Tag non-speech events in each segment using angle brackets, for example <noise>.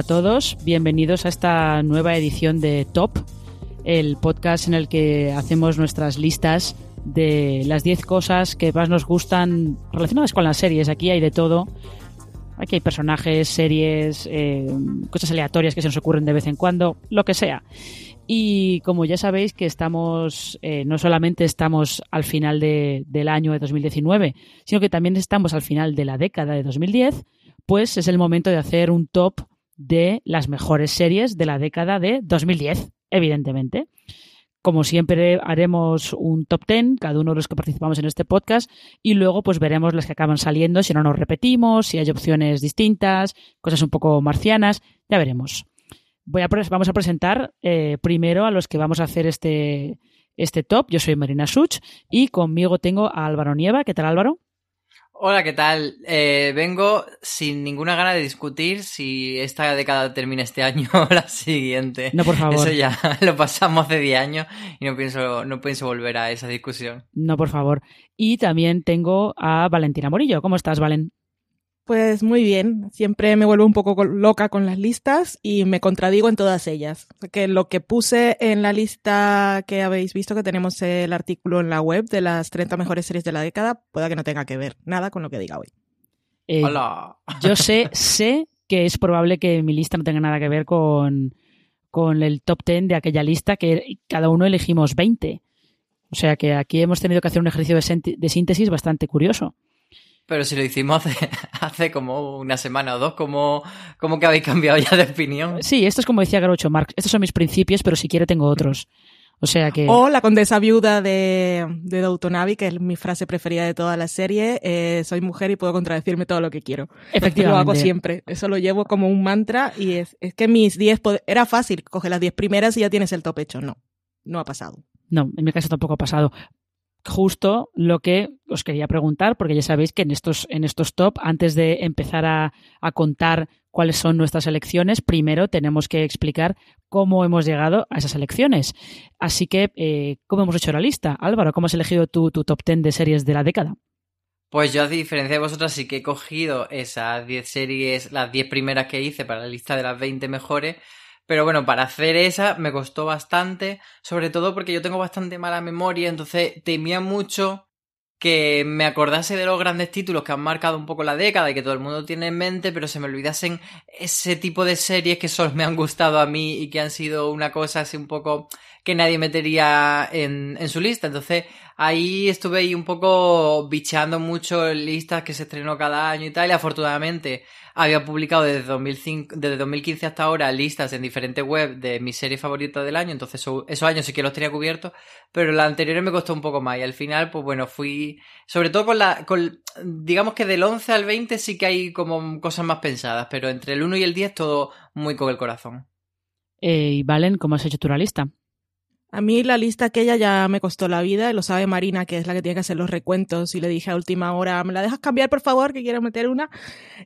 A todos, bienvenidos a esta nueva edición de Top, el podcast en el que hacemos nuestras listas de las 10 cosas que más nos gustan relacionadas con las series. Aquí hay de todo. Aquí hay personajes, series, eh, cosas aleatorias que se nos ocurren de vez en cuando, lo que sea. Y como ya sabéis que estamos, eh, no solamente estamos al final de, del año de 2019, sino que también estamos al final de la década de 2010, pues es el momento de hacer un top de las mejores series de la década de 2010, evidentemente. Como siempre haremos un top 10, cada uno de los que participamos en este podcast, y luego pues veremos las que acaban saliendo, si no nos repetimos, si hay opciones distintas, cosas un poco marcianas, ya veremos. Vamos a presentar eh, primero a los que vamos a hacer este, este top. Yo soy Marina Such y conmigo tengo a Álvaro Nieva. ¿Qué tal Álvaro? Hola, ¿qué tal? Eh, vengo sin ninguna gana de discutir si esta década termina este año <laughs> o la siguiente. No, por favor. Eso ya <laughs> lo pasamos hace 10 años y no pienso, no pienso volver a esa discusión. No, por favor. Y también tengo a Valentina Morillo. ¿Cómo estás, Valen? Pues muy bien, siempre me vuelvo un poco loca con las listas y me contradigo en todas ellas. Que lo que puse en la lista que habéis visto, que tenemos el artículo en la web de las 30 mejores series de la década, pueda que no tenga que ver nada con lo que diga hoy. Eh, Hola. Yo sé, sé que es probable que mi lista no tenga nada que ver con, con el top 10 de aquella lista, que cada uno elegimos 20. O sea que aquí hemos tenido que hacer un ejercicio de, de síntesis bastante curioso. Pero si lo hicimos hace, <laughs> hace como una semana o dos, ¿cómo, ¿cómo, que habéis cambiado ya de opinión? Sí, esto es como decía Groucho Marx. Estos son mis principios, pero si quiere tengo otros. O sea que... O la condesa viuda de, de Downton Abbey, que es mi frase preferida de toda la serie. Eh, soy mujer y puedo contradecirme todo lo que quiero. Efectivamente. Lo hago siempre. Eso lo llevo como un mantra y es, es que mis 10... Era fácil, coge las 10 primeras y ya tienes el top hecho. No, no ha pasado. No, en mi caso tampoco ha pasado justo lo que os quería preguntar, porque ya sabéis que en estos, en estos top, antes de empezar a, a, contar cuáles son nuestras elecciones, primero tenemos que explicar cómo hemos llegado a esas elecciones. Así que, eh, ¿cómo hemos hecho la lista? Álvaro, ¿cómo has elegido tu, tu top 10 de series de la década? Pues yo, a diferencia de vosotras, sí que he cogido esas 10 series, las 10 primeras que hice para la lista de las 20 mejores, pero bueno, para hacer esa me costó bastante, sobre todo porque yo tengo bastante mala memoria, entonces temía mucho que me acordase de los grandes títulos que han marcado un poco la década y que todo el mundo tiene en mente, pero se me olvidasen ese tipo de series que solo me han gustado a mí y que han sido una cosa así un poco que nadie metería en, en su lista. Entonces ahí estuve ahí un poco bicheando mucho listas que se estrenó cada año y tal, y afortunadamente había publicado desde, 2005, desde 2015 hasta ahora listas en diferentes webs de mis series favoritas del año, entonces eso, esos años sí que los tenía cubiertos, pero la anterior me costó un poco más y al final, pues bueno, fui, sobre todo con la, digamos que del 11 al 20 sí que hay como cosas más pensadas, pero entre el 1 y el 10 todo muy con el corazón. Eh, y Valen, ¿cómo has hecho tu la lista? A mí la lista aquella ya me costó la vida, lo sabe Marina, que es la que tiene que hacer los recuentos, y le dije a última hora, ¿me la dejas cambiar, por favor, que quiero meter una?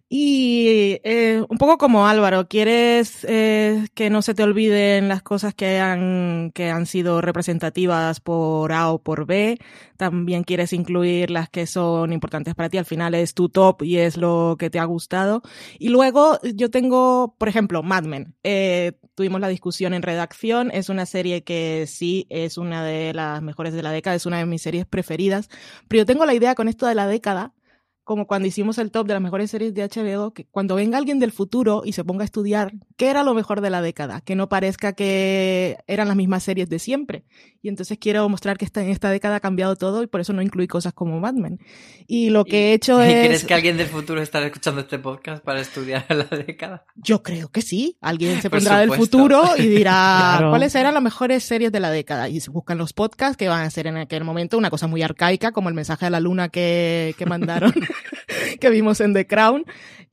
Y eh, un poco como Álvaro, quieres eh, que no se te olviden las cosas que han, que han sido representativas por A o por B, también quieres incluir las que son importantes para ti, al final es tu top y es lo que te ha gustado. Y luego yo tengo, por ejemplo, Mad Men. Eh, tuvimos la discusión en redacción, es una serie que sí es una de las mejores de la década, es una de mis series preferidas, pero yo tengo la idea con esto de la década como cuando hicimos el top de las mejores series de HBO, que cuando venga alguien del futuro y se ponga a estudiar qué era lo mejor de la década, que no parezca que eran las mismas series de siempre. Y entonces quiero mostrar que esta, en esta década ha cambiado todo y por eso no incluí cosas como Mad Men. Y lo que he hecho <laughs> ¿Y es... ¿Crees que alguien del futuro estará escuchando este podcast para estudiar <laughs> la década? Yo creo que sí. Alguien se pondrá del futuro y dirá <laughs> Claro. cuáles eran las mejores series de la década. Y se buscan los podcasts que van a ser en aquel momento una cosa muy arcaica, como el mensaje a la luna que, que mandaron, <laughs> que vimos en The Crown.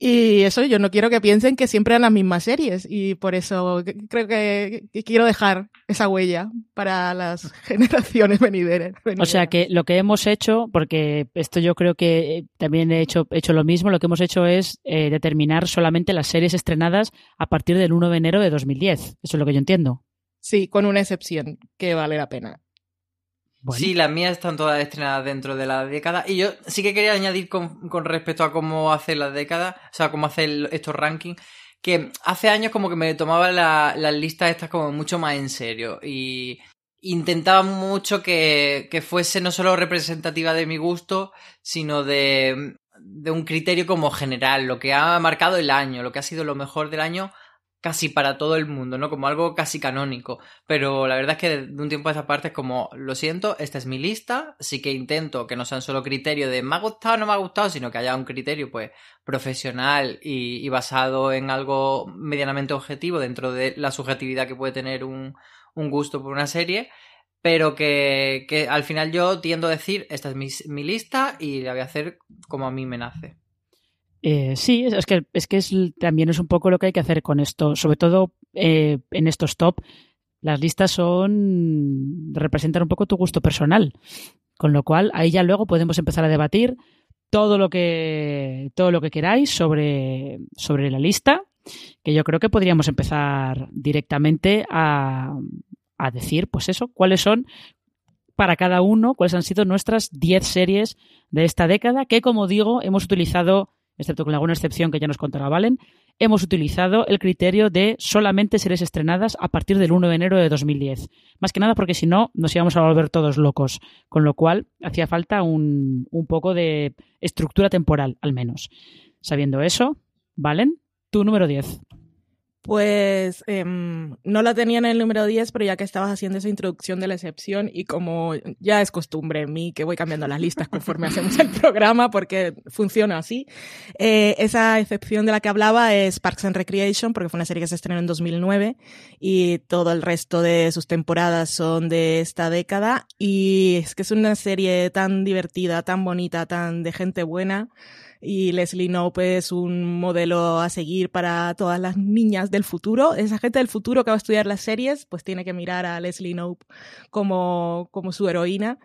Y eso yo no quiero que piensen que siempre eran las mismas series. Y por eso creo que, quiero dejar esa huella para las <laughs> generaciones venideras. O sea que lo que hemos hecho, porque esto yo creo que eh, también he hecho, he hecho lo mismo, lo que hemos hecho es eh, determinar solamente las series estrenadas a partir del 1 de enero de 2010. Eso es lo que yo entiendo. Sí, con una excepción que vale la pena. Sí, las mías están todas estrenadas dentro de la década. Y yo sí que quería añadir con, con respecto a cómo hace la década, o sea, cómo hace estos rankings, que hace años como que me tomaba la- las listas estas como mucho más en serio. Y intentaba mucho que, que fuese no solo representativa de mi gusto, sino de, de un criterio como general, lo que ha marcado el año, lo que ha sido lo mejor del año casi para todo el mundo, ¿no? Como algo casi canónico. Pero la verdad es que de un tiempo a esta parte es como, lo siento, esta es mi lista, sí que intento que no sean solo criterio de me ha gustado o no me ha gustado, sino que haya un criterio, pues, profesional y, basado en algo medianamente objetivo dentro de la subjetividad que puede tener un, gusto por una serie. Pero que, que al final yo tiendo a decir, esta es mi, mi lista y la voy a hacer como a mí me nace. Eh, sí, es que, es que también es un poco lo que hay que hacer con esto, sobre todo eh, en estos top. Las listas son representan un poco tu gusto personal, con lo cual ahí ya luego podemos empezar a debatir todo lo que todo lo que queráis sobre, sobre la lista, que yo creo que podríamos empezar directamente a, a decir, pues eso, cuáles son para cada uno, cuáles han sido nuestras 10 series de esta década, que como digo, hemos utilizado excepto con alguna excepción que ya nos contará Valen, hemos utilizado el criterio de solamente series estrenadas a partir del 1 de enero de 2010. Más que nada porque si no nos íbamos a volver todos locos, con lo cual hacía falta un, poco de estructura temporal, al menos. Sabiendo eso, Valen, tu número 10. Pues em, no la tenía en el número 10, pero ya que estabas haciendo esa introducción de la excepción y como ya es costumbre en mí que voy cambiando las listas conforme hacemos el <laughs> programa porque funciona así, eh, esa excepción de la que hablaba es Parks and Recreation porque fue una serie que se estrenó en 2009 y todo el resto de sus temporadas son de esta década y es que es una serie tan divertida, tan bonita, tan de gente buena y Leslie Knope es un modelo a seguir para todas las niñas del futuro. Esa gente del futuro que va a estudiar las series, pues tiene que mirar a Leslie Knope como, como su heroína.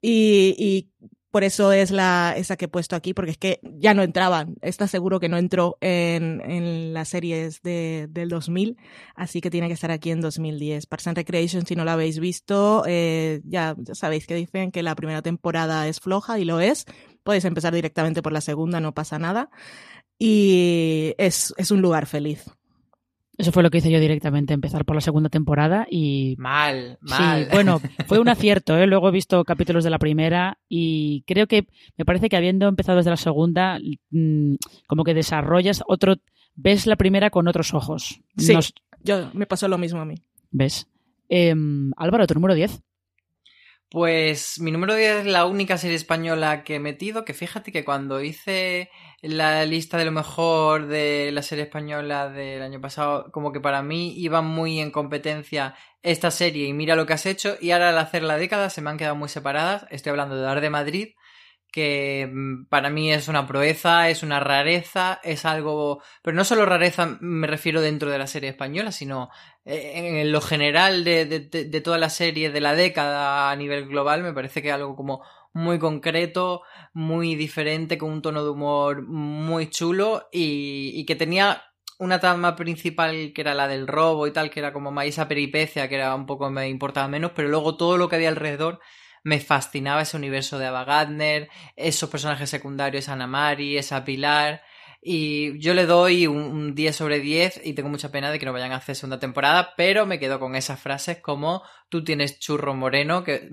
Y, y por eso es la, esa que he puesto aquí, porque es que ya no entraban. Está seguro que no entró en, en las series de, del 2000, así que tiene que estar aquí en 2010. Parks and Recreation, si no la habéis visto, eh, ya, ya sabéis que dicen que la primera temporada es floja y lo es. Podéis empezar directamente por la segunda, no pasa nada. Y es, es un lugar feliz. Eso fue lo que hice yo directamente, empezar por la segunda temporada y Mal, mal. Sí, <laughs> bueno, fue un acierto, ¿eh? Luego he visto capítulos de la primera y creo que me parece que habiendo empezado desde la segunda, mmm, como que desarrollas otro, ves la primera con otros ojos. Sí, Nos- yo, me pasó lo mismo a mí. ¿Ves? Eh, Álvaro, tu número 10. Pues mi número 10 es la única serie española que he metido, que fíjate que cuando hice la lista de lo mejor de la serie española del año pasado, como que para mí iba muy en competencia esta serie y mira lo que has hecho, y ahora al hacer la década se me han quedado muy separadas. Estoy hablando de Dar de Madrid, que mm, para mí es una proeza, es una rareza, es algo... Pero no solo rareza me refiero dentro de la serie española, sino eh, en lo general de, de, toda la serie de la década a nivel global, me parece que es algo como muy concreto, muy diferente, con un tono de humor muy chulo y, y que tenía una trama principal que era la del robo y tal, que era como más esa peripecia, que era un poco me importaba menos, pero luego todo lo que había alrededor me fascinaba ese universo de Ava Gardner, esos personajes secundarios, Ana Mari, esa Pilar, Y yo le doy un, un 10 sobre 10 y tengo mucha pena de que no vayan a hacer segunda temporada, pero me quedo con esas frases como tú tienes churro moreno que...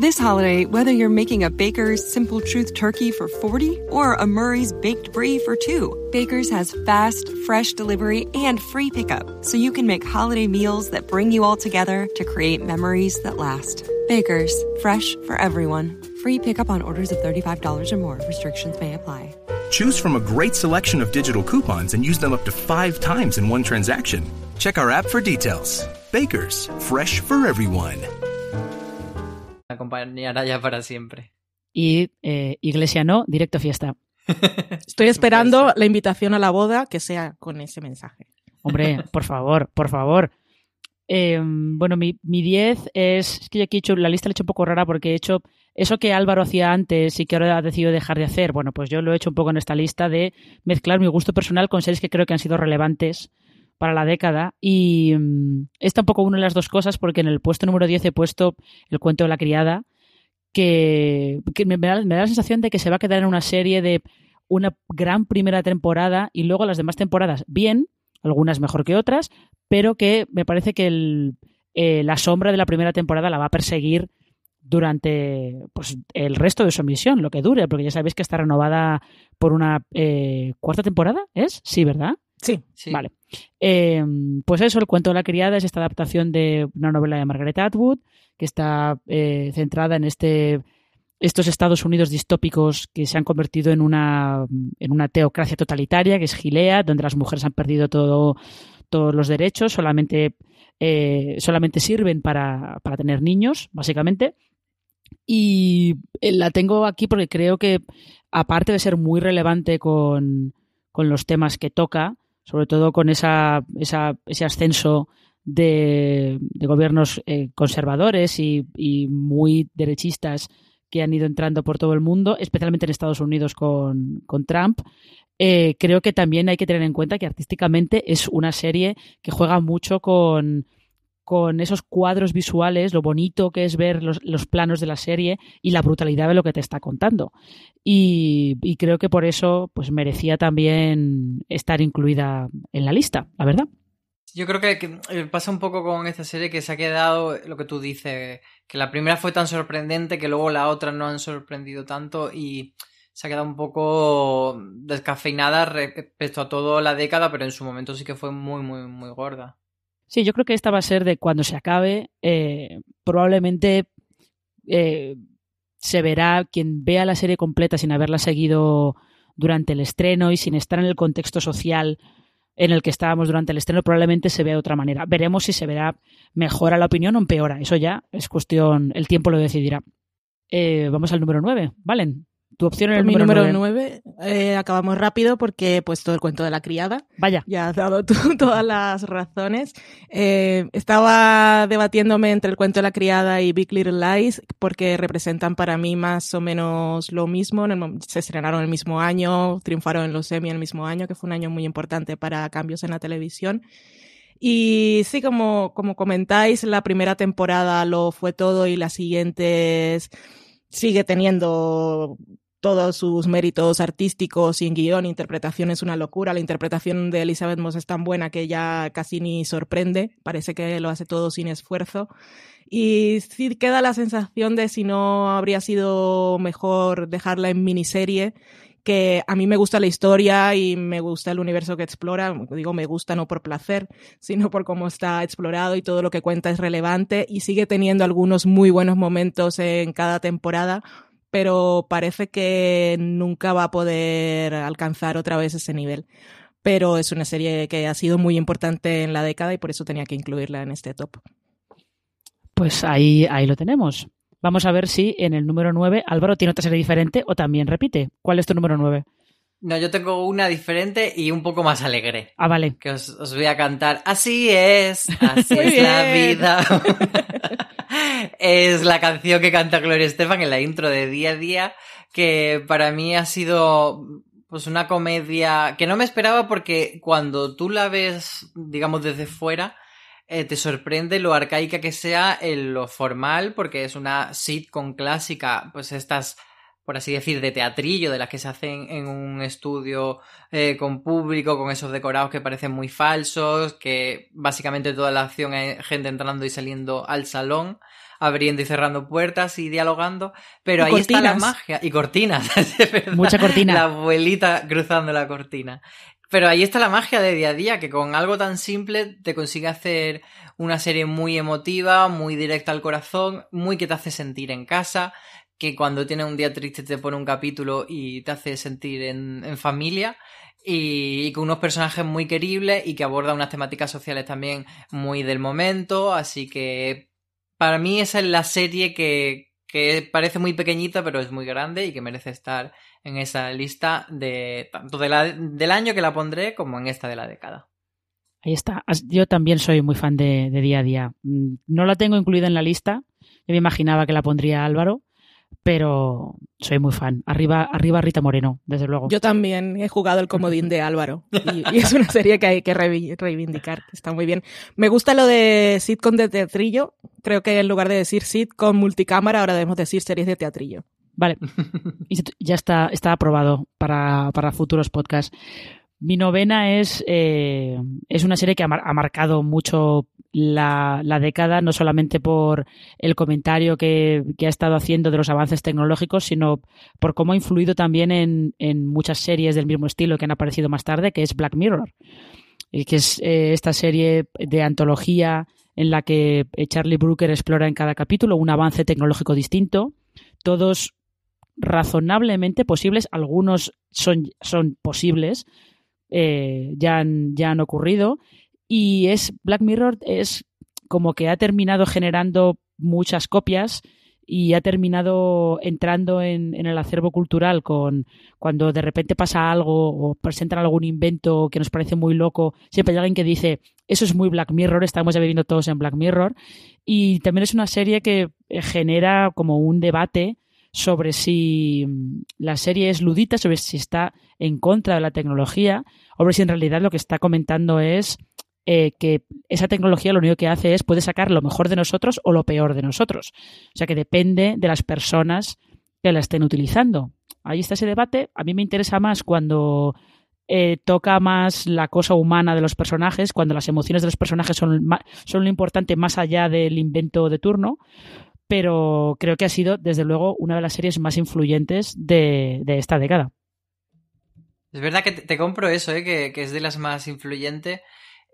This holiday, whether you're making a Baker's Simple Truth turkey for 40 or a Murray's Baked Brie for 2, Baker's has fast, fresh delivery and free pickup, so you can make holiday meals that bring you all together to create memories that last. Baker's, fresh for everyone. Free pickup on orders of $35 or more. Restrictions may apply. Choose from a great selection of digital coupons and use them up to five times in one transaction. Check our app for details. Baker's, fresh for everyone. Me acompañará ya para siempre. Y eh, Iglesia no, directo fiesta. <laughs> Estoy esperando la invitación a la boda que sea con ese mensaje. <laughs> Hombre, por favor, por favor. Eh, bueno, mi, mi 10 es, es que yo aquí he hecho, la lista la he hecho un poco rara porque he hecho eso que Álvaro hacía antes y que ahora ha decidido dejar de hacer. Bueno, pues yo lo he hecho un poco en esta lista de mezclar mi gusto personal con series que creo que han sido relevantes para la década. Y um, esta un poco una de las dos cosas porque en el puesto número 10 he puesto el cuento de la criada que, me, da, me da la sensación de que se va a quedar en una serie de una gran primera temporada y luego las demás temporadas bien, algunas mejor que otras, pero que me parece que el, eh, la sombra de la primera temporada la va a perseguir durante pues, el resto de su emisión, lo que dure, porque ya sabéis que está renovada por una eh, cuarta temporada, ¿es? Sí, ¿verdad? Sí. Sí. Vale. Eh, pues eso, el cuento de la criada es esta adaptación de una novela de Margaret Atwood, que está eh, centrada en este estos Estados Unidos distópicos que se han convertido en una, en una teocracia totalitaria, que es Gilea, donde las mujeres han perdido todo, todos los derechos, solamente, eh, solamente sirven para, para tener niños, básicamente. Y eh, la tengo aquí porque creo que, aparte de ser muy relevante con, con los temas que toca, sobre todo con esa, esa ese ascenso de, de gobiernos eh, conservadores y, y, muy derechistas que han ido entrando por todo el mundo, especialmente en Estados Unidos con, con Trump. Eh, creo que también hay que tener en cuenta que artísticamente es una serie que juega mucho con, con esos cuadros visuales, lo bonito que es ver los, los, planos de la serie y la brutalidad de lo que te está contando. Y, creo que por eso pues merecía también estar incluida en la lista, la verdad. Yo creo que, que, pasa un poco con esta serie que se ha quedado lo que tú dices, que la primera fue tan sorprendente que luego la otra no han sorprendido tanto y se ha quedado un poco descafeinada respecto a toda la década, pero en su momento sí que fue muy, muy, muy gorda. Sí, yo creo que esta va a ser de cuando se acabe, eh, probablemente eh, se verá quien vea la serie completa sin haberla seguido durante el estreno y sin estar en el contexto social en el que estábamos durante el estreno, probablemente se vea de otra manera. Veremos si se verá mejora la opinión o empeora. Eso ya es cuestión, el tiempo lo decidirá. Eh, vamos al número 9, ¿valen? Tu opción en el mi número, número 9. Eh, acabamos rápido porque he puesto el cuento de la criada. Vaya. Ya has dado tú <laughs> todas las razones. Eh, estaba debatiéndome entre el cuento de la criada y Big Little Lies porque representan para mí más o menos lo mismo. El, se estrenaron el mismo año, triunfaron en los Emmy el mismo año, que fue un año muy importante para cambios en la televisión. Y sí, como, como comentáis, la primera temporada lo fue todo y las siguientes sigue teniendo todos sus méritos artísticos en guion, interpretación es una locura. La interpretación de Elizabeth Moss es tan buena que ya casi ni sorprende. Parece que lo hace todo sin esfuerzo. Y sí queda la sensación de si no habría sido mejor dejarla en miniserie que a mí me gusta la historia y me gusta el universo que explora, digo me gusta no por placer, sino por cómo está explorado y todo lo que cuenta es relevante y sigue teniendo algunos muy buenos momentos en cada temporada, pero parece que nunca va a poder alcanzar otra vez ese nivel. Pero es una serie que ha sido muy importante en la década y por eso tenía que incluirla en este top. Pues ahí, ahí lo tenemos. Vamos a ver si en el número 9 Álvaro tiene otra serie diferente o también repite. ¿Cuál es tu número 9? No, yo tengo una diferente y un poco más alegre. Ah, vale. Que os, os voy a cantar. Así es, <laughs> así es la vida. <laughs> es la canción que canta Gloria Estefan en la intro de Día a Día, que para mí ha sido pues una comedia que no me esperaba porque cuando tú la ves, digamos, desde fuera, eh, te sorprende lo arcaica que sea en lo formal, porque es una sitcom clásica, pues estas por así decir, de teatrillo, de las que se hacen en un estudio eh, con público, con esos decorados que parecen muy falsos, que básicamente toda la acción es gente entrando y saliendo al salón, abriendo y cerrando puertas y dialogando, pero ahí está la magia. Y cortinas, <laughs> Mucha cortina. La abuelita cruzando la cortina. Pero ahí está la magia de día a día, que con algo tan simple te consigue hacer una serie muy emotiva, muy directa al corazón, muy que te hace sentir en casa, que cuando tienes un día triste te pone un capítulo y te hace sentir en, familia. Y, con unos personajes muy queribles y que aborda unas temáticas sociales también muy del momento. Así que para mí esa es la serie que, parece muy pequeñita pero es muy grande y que merece estar en esa lista de tanto del año que la pondré como en esta de la década. Ahí está. Yo también soy muy fan de, de día a día. Mm, no la tengo incluida en la lista. Yo me imaginaba que la pondría Álvaro, pero soy muy fan. Arriba, arriba Rita Moreno, desde luego. Yo también he jugado el comodín de Álvaro y, es una serie que hay que reivindicar, está muy bien. Me gusta lo de sitcom de teatrillo. Creo que en lugar de decir sitcom multicámara, ahora debemos decir series de teatrillo. Vale, ya está, está aprobado para, para futuros podcasts. Mi novena es, eh, es una serie que ha, marcado mucho la, la, década, no solamente por el comentario que, que, ha estado haciendo de los avances tecnológicos, sino por cómo ha influido también en, en muchas series del mismo estilo que han aparecido más tarde, que es Black Mirror, que es eh, esta serie de antología en la que Charlie Brooker explora en cada capítulo un avance tecnológico distinto, todos razonablemente posibles, algunos son, son posibles, eh, ya, han, ya han ocurrido. Y es Black Mirror es como que ha terminado generando muchas copias y ha terminado entrando en, en, el acervo cultural con cuando de repente pasa algo o presentan algún invento que nos parece muy loco, siempre hay alguien que dice eso es muy Black Mirror, estamos ya viviendo todos en Black Mirror y también es una serie que genera como un debate sobre si mm, la serie es ludita, sobre si está en contra de la tecnología, o si en realidad lo que está comentando es eh, que esa tecnología lo único que hace es puede sacar lo mejor de nosotros o lo peor de nosotros. O sea que depende de las personas que la estén utilizando. Ahí está ese debate. A mí me interesa más cuando eh, toca más la cosa humana de los personajes, cuando las emociones de los personajes son, son lo importante más allá del invento de turno pero creo que ha sido, desde luego, una de las series más influyentes de, esta década. Es verdad que te, compro eso, ¿eh? que, es de las más influyentes.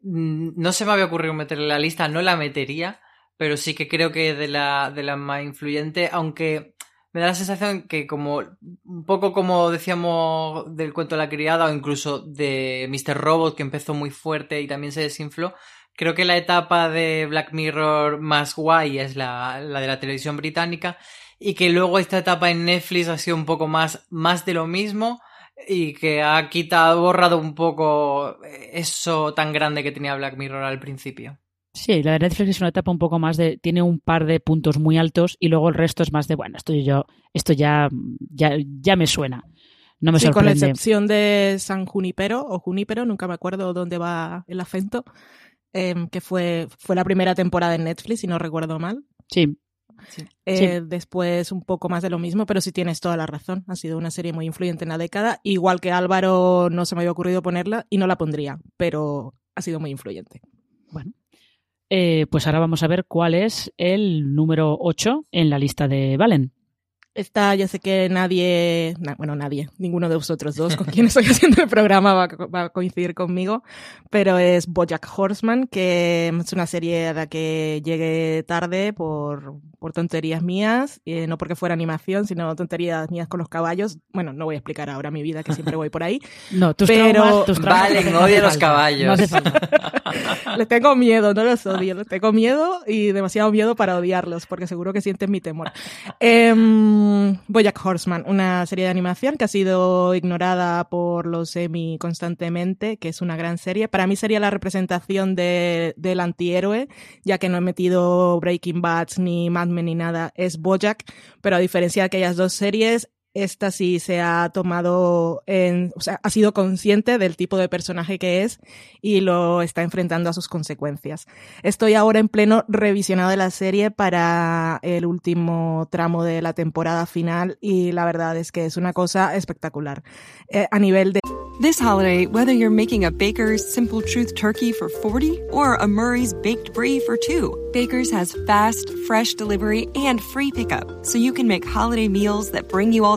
Mm, no se me había ocurrido meterla en la lista, no la metería, pero sí que creo que de la, de la más influyente, aunque me da la sensación que como un poco como decíamos del cuento de la criada o incluso de Mr. Robot que empezó muy fuerte y también se desinfló, Creo que la etapa de Black Mirror más guay es la, de la televisión británica y que luego esta etapa en Netflix ha sido un poco más, más de lo mismo y que ha quitado, borrado un poco eso tan grande que tenía Black Mirror al principio. Sí, la de Netflix es una etapa un poco más de. Tiene un par de puntos muy altos y luego el resto es más de. Bueno, esto yo. Esto ya. Ya, ya me suena. No me sí, con la excepción de San Junipero o Junipero, nunca me acuerdo dónde va el acento. Em, que fue, fue la primera temporada en Netflix, si no recuerdo mal. Sí. Eh, después un poco más de lo mismo, pero sí tienes toda la razón. Ha sido una serie muy influyente en la década. Igual que Álvaro no se me había ocurrido ponerla y no la pondría, pero ha sido muy influyente. Bueno. Eh, pues ahora vamos a ver cuál es el número 8 en la lista de Valen. Esta, ya sé que nadie, bueno, nadie, ninguno de vosotros dos con quien estoy <laughs> haciendo el programa va, a coincidir conmigo, pero es Bojack Horseman, que es una serie a la que llegué tarde por, por tonterías mías, y no porque fuera animación, sino tonterías mías con los caballos. Bueno, no voy a explicar ahora mi vida, que siempre voy por ahí. <laughs> No, tus pero... tus Vale, odio los caballos. <laughs> les tengo miedo, no los odio, les tengo miedo y demasiado miedo para odiarlos, porque seguro que sienten mi temor. Eh, Boyack Horseman, una serie de animación que ha sido ignorada por los Emmy constantemente, que es una gran serie. Para mí sería la representación de, del antihéroe, ya que no he metido Breaking Bad ni Mad Men ni nada, es Bojack, pero a diferencia de aquellas dos series, esta sí se ha tomado en, o sea, ha sido consciente del tipo de personaje que es y lo está enfrentando a sus consecuencias. Estoy ahora en pleno revisionado de la serie para el último tramo de la temporada final y la verdad es que es una cosa espectacular. Eh, a nivel de This holiday, whether you're making a Baker's Simple Truth turkey for 40 or a Murray's Baked Brie for 2, Baker's has fast, fresh delivery and free pickup, so you can make holiday meals that bring you all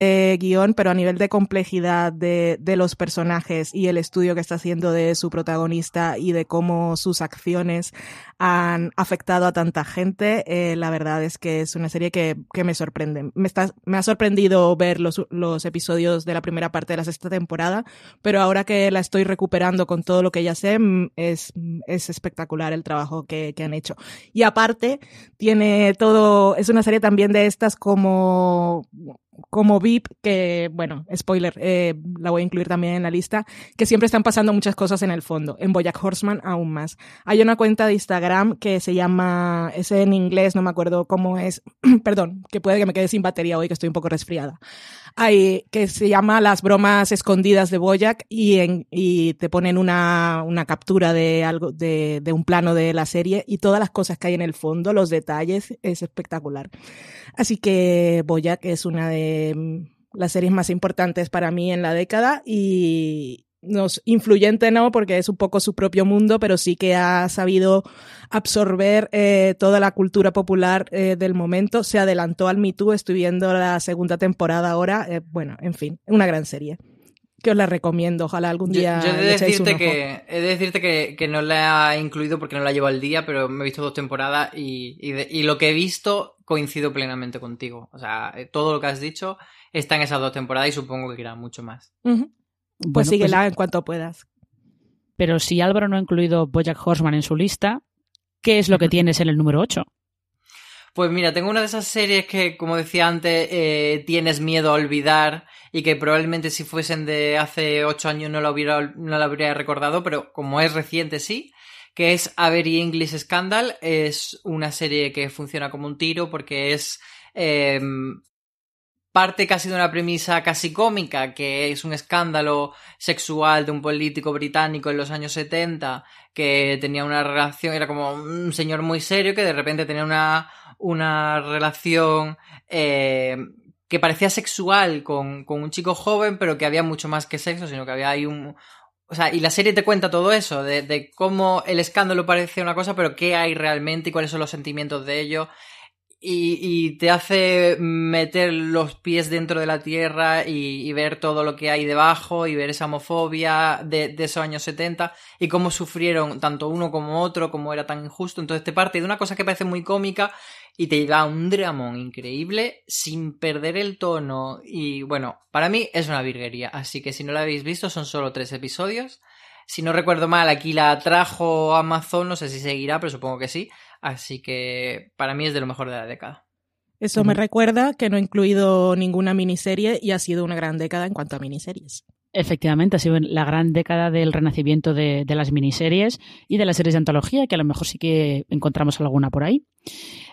eh, guion, pero a nivel de complejidad de, de, los personajes y el estudio que está haciendo de su protagonista y de cómo sus acciones han afectado a tanta gente, eh, la verdad es que es una serie que, que me sorprende. Me, está, me ha sorprendido ver los, los episodios de la primera parte de la sexta temporada, pero ahora que la estoy recuperando con todo lo que ya sé, mm, es, es espectacular el trabajo que, que han hecho. Y aparte, tiene todo, es una serie también de estas como como VIP, que, bueno, spoiler, eh, la voy a incluir también en la lista, que siempre están pasando muchas cosas en el fondo. En Boyack Horseman aún más. Hay una cuenta de Instagram que se llama, es en inglés, no me acuerdo cómo es, <clears throat> perdón, que puede que me quede sin batería hoy, que estoy un poco resfriada. Hay, que se llama Las bromas escondidas de Boyack y, en, y te ponen una, una captura de algo, de, de un plano de la serie y todas las cosas que hay en el fondo, los detalles, es espectacular. Así que Boyack es una de mm, las series más importantes para mí en la década y nos influyente no porque es un poco su propio mundo pero sí que ha sabido absorber eh, toda la cultura popular eh, del momento se adelantó al Me Too estoy viendo la segunda temporada ahora eh, bueno en fin una gran serie que os la recomiendo. Ojalá algún día. Yo, yo he, de decirte que, he de decirte que, que, no la he incluido porque no la llevo al día, pero me he visto dos temporadas y, y, de, y, lo que he visto coincido plenamente contigo. O sea, todo lo que has dicho está en esas dos temporadas y supongo que queda mucho más. Uh -huh. Pues bueno, síguela pues, en cuanto puedas. Pero si Álvaro no ha incluido Bojack Horseman en su lista, ¿qué es lo que tienes en el número 8? Pues mira, tengo una de esas series que, como decía antes, eh, tienes miedo a olvidar y que probablemente si fuesen de hace ocho años no la hubiera, no la habría recordado, pero como es reciente sí, que es A Very English Scandal. Es una serie que funciona como un tiro porque es eh, parte casi de una premisa casi cómica, que es un escándalo sexual de un político británico en los años 70 que tenía una relación, era como un señor muy serio que de repente tenía una, una relación eh, que parecía sexual con, con, un chico joven, pero que había mucho más que sexo, sino que había ahí un... O sea, y la serie te cuenta todo eso, de, de cómo el escándalo parece una cosa, pero qué hay realmente y cuáles son los sentimientos de ello. Y, te hace meter los pies dentro de la tierra y, ver todo lo que hay debajo y ver esa homofobia de, esos años 70 y cómo sufrieron tanto uno como otro, cómo era tan injusto. Entonces te parte de una cosa que parece muy cómica y te lleva un dramón increíble sin perder el tono. Y bueno, para mí es una virguería. Así que si no la habéis visto, son solo tres episodios. Si no recuerdo mal, aquí la trajo Amazon, no sé si seguirá, pero supongo que sí. Así que para mí es de lo mejor de la década. Eso uh -huh. me recuerda que no he incluido ninguna miniserie y ha sido una gran década en cuanto a miniseries. Efectivamente, ha sido la gran década del renacimiento de, de, las miniseries y de las series de antología, que a lo mejor sí que encontramos alguna por ahí.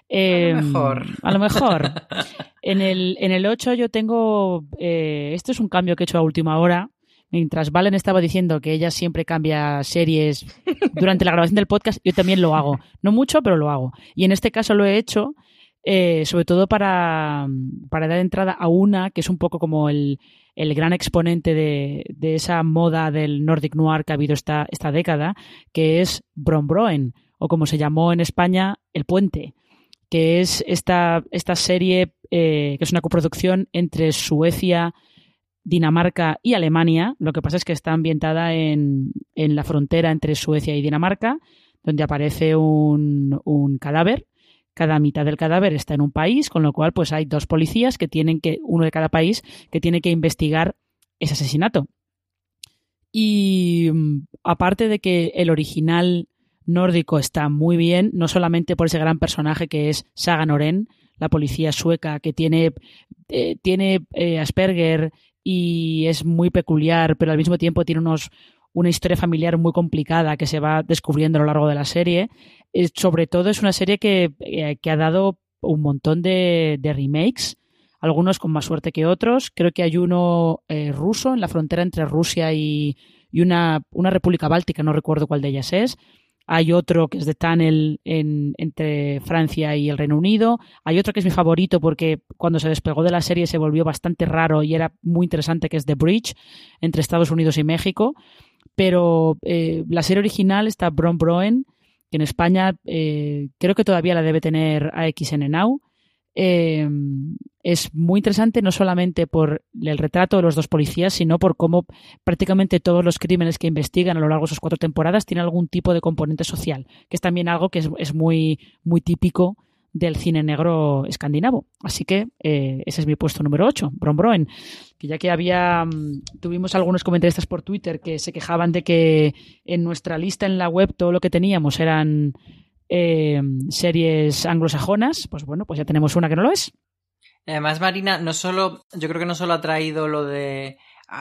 Eh, a lo mejor. A lo mejor. <laughs> en, el, en el 8 yo tengo... Eh, esto es un cambio que he hecho a última hora. Mientras Valen estaba diciendo que ella siempre cambia series durante la grabación del podcast, yo también lo hago. No mucho, pero lo hago. Y en este caso lo he hecho eh, sobre todo para, para, dar entrada a una que es un poco como el, el gran exponente de, de, esa moda del Nordic Noir que ha habido esta, esta década, que es Brombroen, o como se llamó en España, El Puente que es esta, esta serie eh, que es una coproducción entre Suecia, Dinamarca y Alemania. Lo que pasa es que está ambientada en, en la frontera entre Suecia y Dinamarca, donde aparece un, un cadáver cada mitad del cadáver está en un país, con lo cual pues hay dos policías que tienen que, uno de cada país, que tiene que investigar ese asesinato. Y mm, aparte de que el original nórdico está muy bien, no solamente por ese gran personaje que es Saga Noren, la policía sueca que tiene, eh, tiene eh, Asperger y es muy peculiar, pero al mismo tiempo tiene unos, una historia familiar muy complicada que se va descubriendo a lo largo de la serie. Eh, sobre todo es una serie que, que ha dado un montón de, remakes, algunos con más suerte que otros. Creo que hay uno ruso en la frontera entre Rusia y, y una, una república báltica, no recuerdo cuál de ellas es. Hay otro que es de Tunnel en, entre Francia y el Reino Unido. Hay otro que es mi favorito porque cuando se despegó de la serie se volvió bastante raro y era muy interesante, que es The Bridge entre Estados Unidos y México. Pero eh, la serie original está Bron Broen, que en España eh, creo que todavía la debe tener AXN Now. Eh, es muy interesante no solamente por el retrato de los dos policías, sino por cómo prácticamente todos los crímenes que investigan a lo largo de esas cuatro temporadas tienen algún tipo de componente social, que es también algo que es, muy, muy típico del cine negro escandinavo. Así que eh, ese es mi puesto número 8, Brombroen. Que ya que había, tuvimos algunos comentaristas por Twitter que se quejaban de que en nuestra lista en la web todo lo que teníamos eran eh, series anglosajonas, pues bueno, pues ya tenemos una que no lo es. Además, Marina, no solo, yo creo que no solo ha traído lo de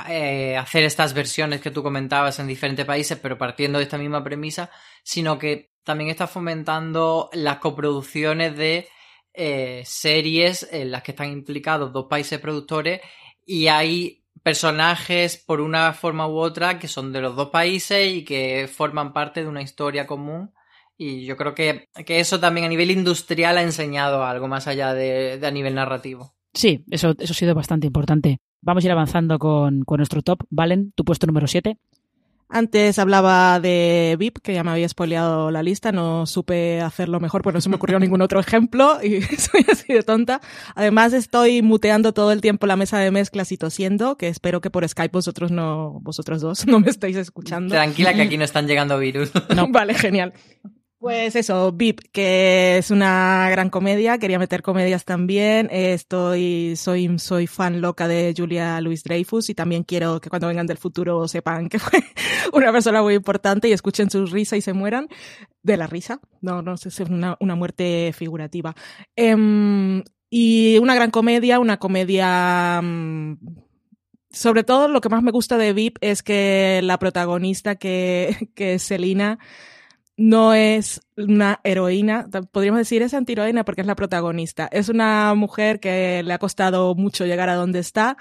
eh, hacer estas versiones que tú comentabas en diferentes países, pero partiendo de esta misma premisa, sino que también está fomentando las coproducciones de eh, series en las que están implicados dos países productores y hay personajes por una forma u otra que son de los dos países y que forman parte de una historia común y yo creo que, que, eso también a nivel industrial ha enseñado algo más allá de, de a nivel narrativo. Sí, eso, eso ha sido bastante importante. Vamos a ir avanzando con, con nuestro top. Valen, tu puesto número 7. Antes hablaba de VIP, que ya me había spoileado la lista, no supe hacerlo mejor, pues no se me ocurrió <laughs> ningún otro ejemplo y <laughs> soy así de tonta. Además estoy muteando todo el tiempo la mesa de mezclas y tosiendo, que espero que por Skype vosotros no, vosotros dos no me estáis escuchando. Tranquila que aquí <laughs> no están llegando virus. No. vale, genial. Pues eso, VIP, que es una gran comedia, quería meter comedias también. Estoy, soy, soy fan loca de Julia Louis Dreyfus y también quiero que cuando vengan del futuro sepan que fue <laughs> una persona muy importante y escuchen su risa y se mueran de la risa. No, no sé es una, una muerte figurativa. Um, y una gran comedia, una comedia um, sobre todo lo que más me gusta de VIP es que la protagonista que, <laughs> que es Selina no es una heroína, podríamos decir es antiheroína porque es la protagonista. Es una mujer que le ha costado mucho llegar a donde está,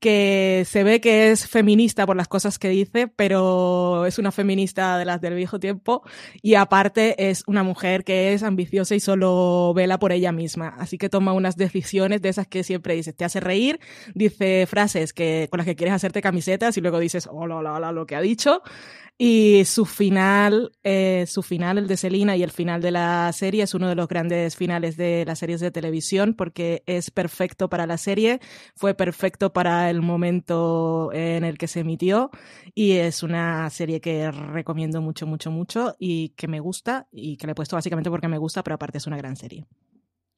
que se ve que es feminista por las cosas que dice, pero es una feminista de las del viejo tiempo y aparte es una mujer que es ambiciosa y solo vela por ella misma. Así que toma unas decisiones de esas que siempre dices, te hace reír, dice frases que con las que quieres hacerte camisetas y luego dices, hola, hola, hola, lo que ha dicho. Y su final, eh, su final, el de Selina y el final de la serie es uno de los grandes finales de las series de televisión porque es perfecto para la serie, fue perfecto para el momento en el que se emitió y es una serie que recomiendo mucho, mucho, mucho y que me gusta y que le he puesto básicamente porque me gusta, pero aparte es una gran serie.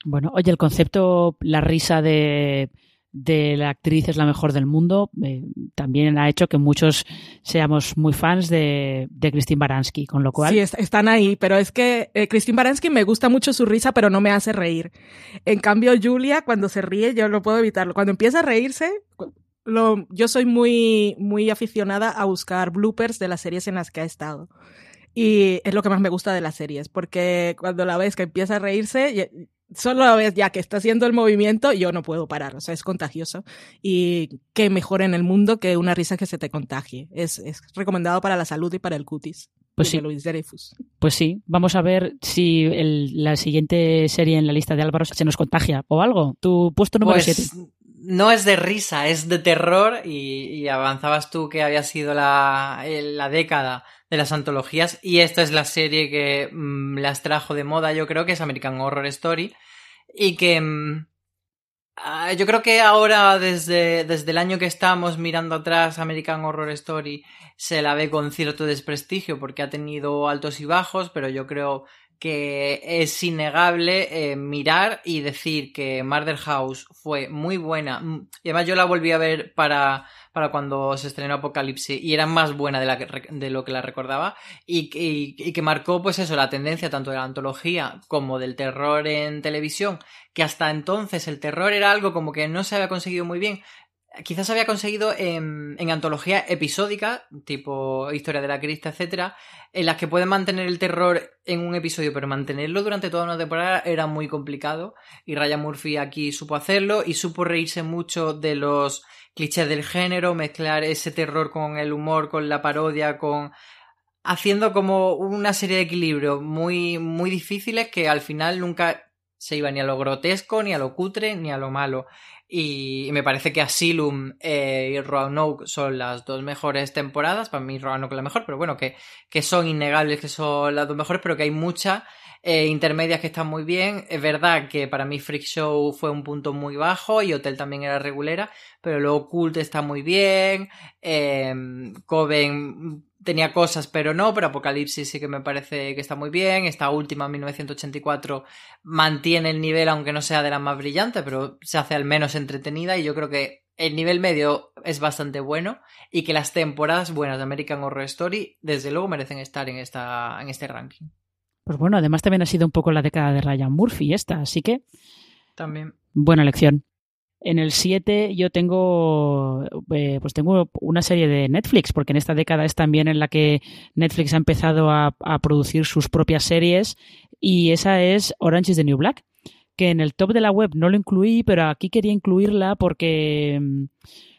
Bueno, oye, el concepto, la risa de de la actriz es la mejor del mundo, eh, también ha hecho que muchos seamos muy fans de, de Christine Baranski, con lo cual... Sí, están ahí, pero es que eh, Christine Baranski me gusta mucho su risa, pero no me hace reír. En cambio, Julia, cuando se ríe, yo no puedo evitarlo. Cuando empieza a reírse, lo, yo soy muy, muy aficionada a buscar bloopers de las series en las que ha estado. Y es lo que más me gusta de las series, porque cuando la ves que empieza a reírse, solo la vez ya que está haciendo el movimiento, yo no puedo parar, o sea, es contagioso. Y qué mejor en el mundo que una risa que se te contagie. Es, es recomendado para la salud y para el cutis. Pues sí. Luis Dreyfus. Pues sí, vamos a ver si el, la siguiente serie en la lista de Álvaro se nos contagia o algo. Tu puesto número 7. Pues, no es de risa, es de terror y, avanzabas tú que había sido la, la década de las antologías y esta es la serie que mmm, las trajo de moda yo creo que es American Horror Story y que mm, ah, yo creo que ahora desde, desde el año que estamos mirando atrás American Horror Story se la ve con cierto desprestigio porque ha tenido altos y bajos, pero yo creo que es innegable eh, mirar y decir que Murder House fue muy buena. Y además yo la volví a ver para, para cuando se estrenó Apocalipsis y era más buena de, la de lo que la recordaba y, y, que marcó pues eso, la tendencia tanto de la antología como del terror en televisión, que hasta entonces el terror era algo como que no se había conseguido muy bien, quizás había conseguido en, en, antología episódica, tipo Historia de la Crista, etcétera, en las que pueden mantener el terror en un episodio, pero mantenerlo durante toda una temporada era muy complicado. Y Ryan Murphy aquí supo hacerlo y supo reírse mucho de los clichés del género, mezclar ese terror con el humor, con la parodia, con haciendo como una serie de equilibrios muy, muy difíciles que al final nunca se iba ni a lo grotesco, ni a lo cutre, ni a lo malo. Y me parece que Asylum eh, y Roanoke son las dos mejores temporadas. Para mí Roanoke es la mejor, pero bueno, que, que son innegables que son las dos mejores, pero que hay muchas eh, intermedias que están muy bien. Es verdad que para mí Freak Show fue un punto muy bajo y Hotel también era regulera, pero luego Cult está muy bien. Eh, Coven tenía cosas, pero no, pero Apocalipsis sí que me parece que está muy bien. Esta última, 1984, mantiene el nivel, aunque no sea de la más brillante, pero se hace al menos entretenida y yo creo que el nivel medio es bastante bueno y que las temporadas buenas de American Horror Story, desde luego, merecen estar en, esta, en este ranking. Pues bueno, además también ha sido un poco la década de Ryan Murphy esta, así que... También. Buena elección. En el 7 yo tengo, eh, pues tengo una serie de Netflix, porque en esta década es también en la que Netflix ha empezado a, producir sus propias series y esa es Orange is the New Black, que en el top de la web no lo incluí, pero aquí quería incluirla porque,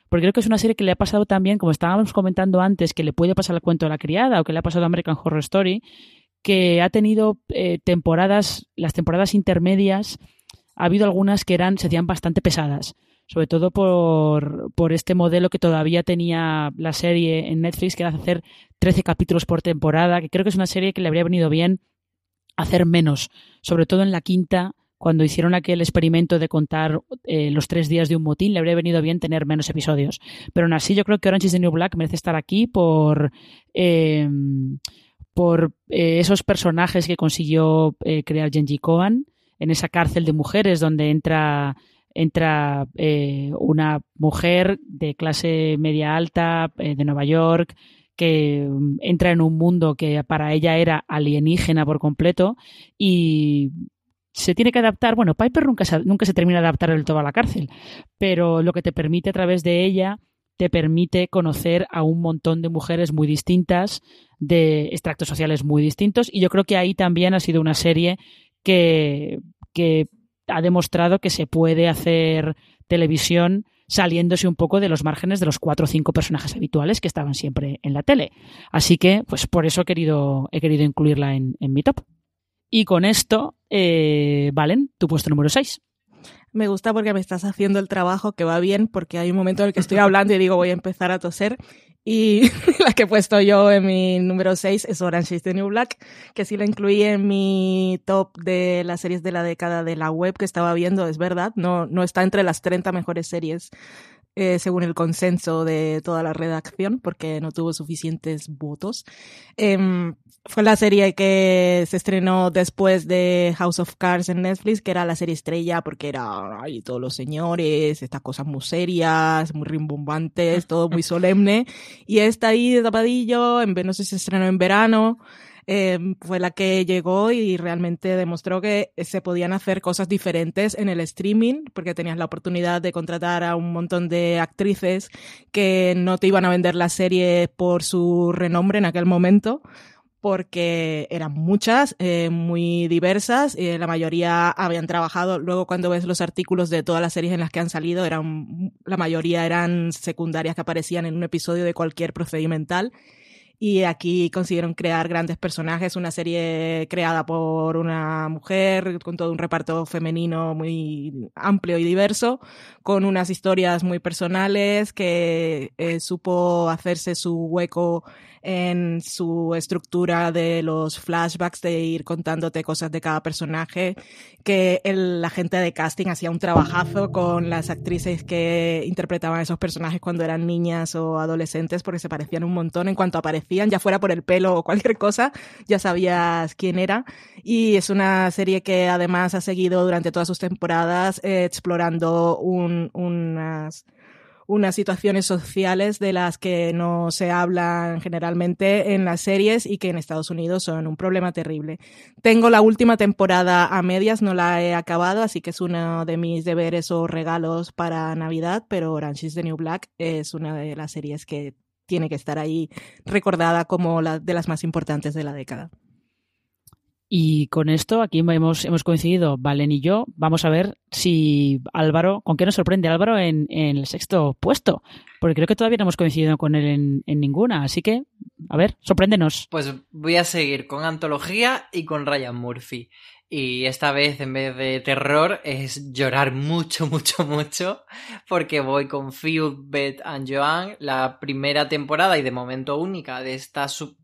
porque creo que es una serie que le ha pasado también, como estábamos comentando antes, que le puede pasar al cuento de la criada o que le ha pasado a American Horror Story, que ha tenido eh, temporadas, las temporadas intermedias ha habido algunas que eran, se hacían bastante pesadas, sobre todo por, por este modelo que todavía tenía la serie en Netflix, que era hacer 13 capítulos por temporada, que creo que es una serie que le habría venido bien hacer menos, sobre todo en la quinta, cuando hicieron aquel experimento de contar eh, los tres días de un motín, le habría venido bien tener menos episodios. Pero aún así, yo creo que Orange is the New Black merece estar aquí por, eh, por eh, esos personajes que consiguió crear Genji Cohen en esa cárcel de mujeres donde entra entra eh, una mujer de clase media alta eh, de Nueva York que mm, entra en un mundo que para ella era alienígena por completo y se tiene que adaptar. Bueno, Piper nunca se, nunca se termina de adaptar del todo a la cárcel, pero lo que te permite a través de ella te permite conocer a un montón de mujeres muy distintas, de extractos sociales muy distintos, y yo creo que ahí también ha sido una serie que, ha demostrado que se puede hacer televisión saliéndose un poco de los márgenes de los cuatro o cinco personajes habituales que estaban siempre en la tele. Así que, pues por eso he querido, incluirla en, mi top. Y con esto, eh, Valen, tu puesto número 6. Me gusta porque me estás haciendo el trabajo que va bien, porque hay un momento en el que estoy hablando y digo voy a empezar a toser. Y <laughs> la que he puesto yo en mi número 6 es Orange is the New Black, que sí la incluí en mi top de las series de la década de la web que estaba viendo, es verdad, no, no está entre las 30 mejores series eh, según el consenso de toda la redacción, porque no tuvo suficientes votos. Eh, fue la serie que se estrenó después de House of Cards en Netflix, que era la serie estrella, porque era ay, todos los señores, estas cosas muy serias, muy rimbombantes, todo muy <laughs> solemne. Y esta ahí de tapadillo, en, no sé si se estrenó en verano, eh, fue la que llegó y realmente demostró que se podían hacer cosas diferentes en el streaming, porque tenías la oportunidad de contratar a un montón de actrices que no te iban a vender la serie por su renombre en aquel momento porque eran muchas, eh, muy diversas, eh, la mayoría habían trabajado, luego cuando ves los artículos de todas las series en las que han salido, eran, la mayoría eran secundarias que aparecían en un episodio de cualquier procedimental y aquí consiguieron crear grandes personajes, una serie creada por una mujer con todo un reparto femenino muy amplio y diverso, con unas historias muy personales que eh, supo hacerse su hueco en su estructura de los flashbacks, de ir contándote cosas de cada personaje, que el, la gente de casting hacía un trabajazo con las actrices que interpretaban esos personajes cuando eran niñas o adolescentes, porque se parecían un montón en cuanto aparecían, ya fuera por el pelo o cualquier cosa, ya sabías quién era. Y es una serie que además ha seguido durante todas sus temporadas eh, explorando un, unas unas situaciones sociales de las que no se hablan generalmente en las series y que en Estados Unidos son un problema terrible. Tengo la última temporada a medias, no la he acabado, así que es uno de mis deberes o regalos para Navidad, pero Orange is the New Black es una de las series que tiene que estar ahí recordada como la de las más importantes de la década. Y con esto aquí hemos, hemos coincidido Valen y yo. Vamos a ver si Álvaro, ¿con qué nos sorprende Álvaro en, el sexto puesto? Porque creo que todavía no hemos coincidido con él en, ninguna. Así que, a ver, sorpréndenos. Pues voy a seguir con antología y con Ryan Murphy. Y esta vez, en vez de terror, es llorar mucho, <laughs> mucho, mucho. Porque voy con Phil, Beth and Joan, la primera temporada y de momento única de esta sub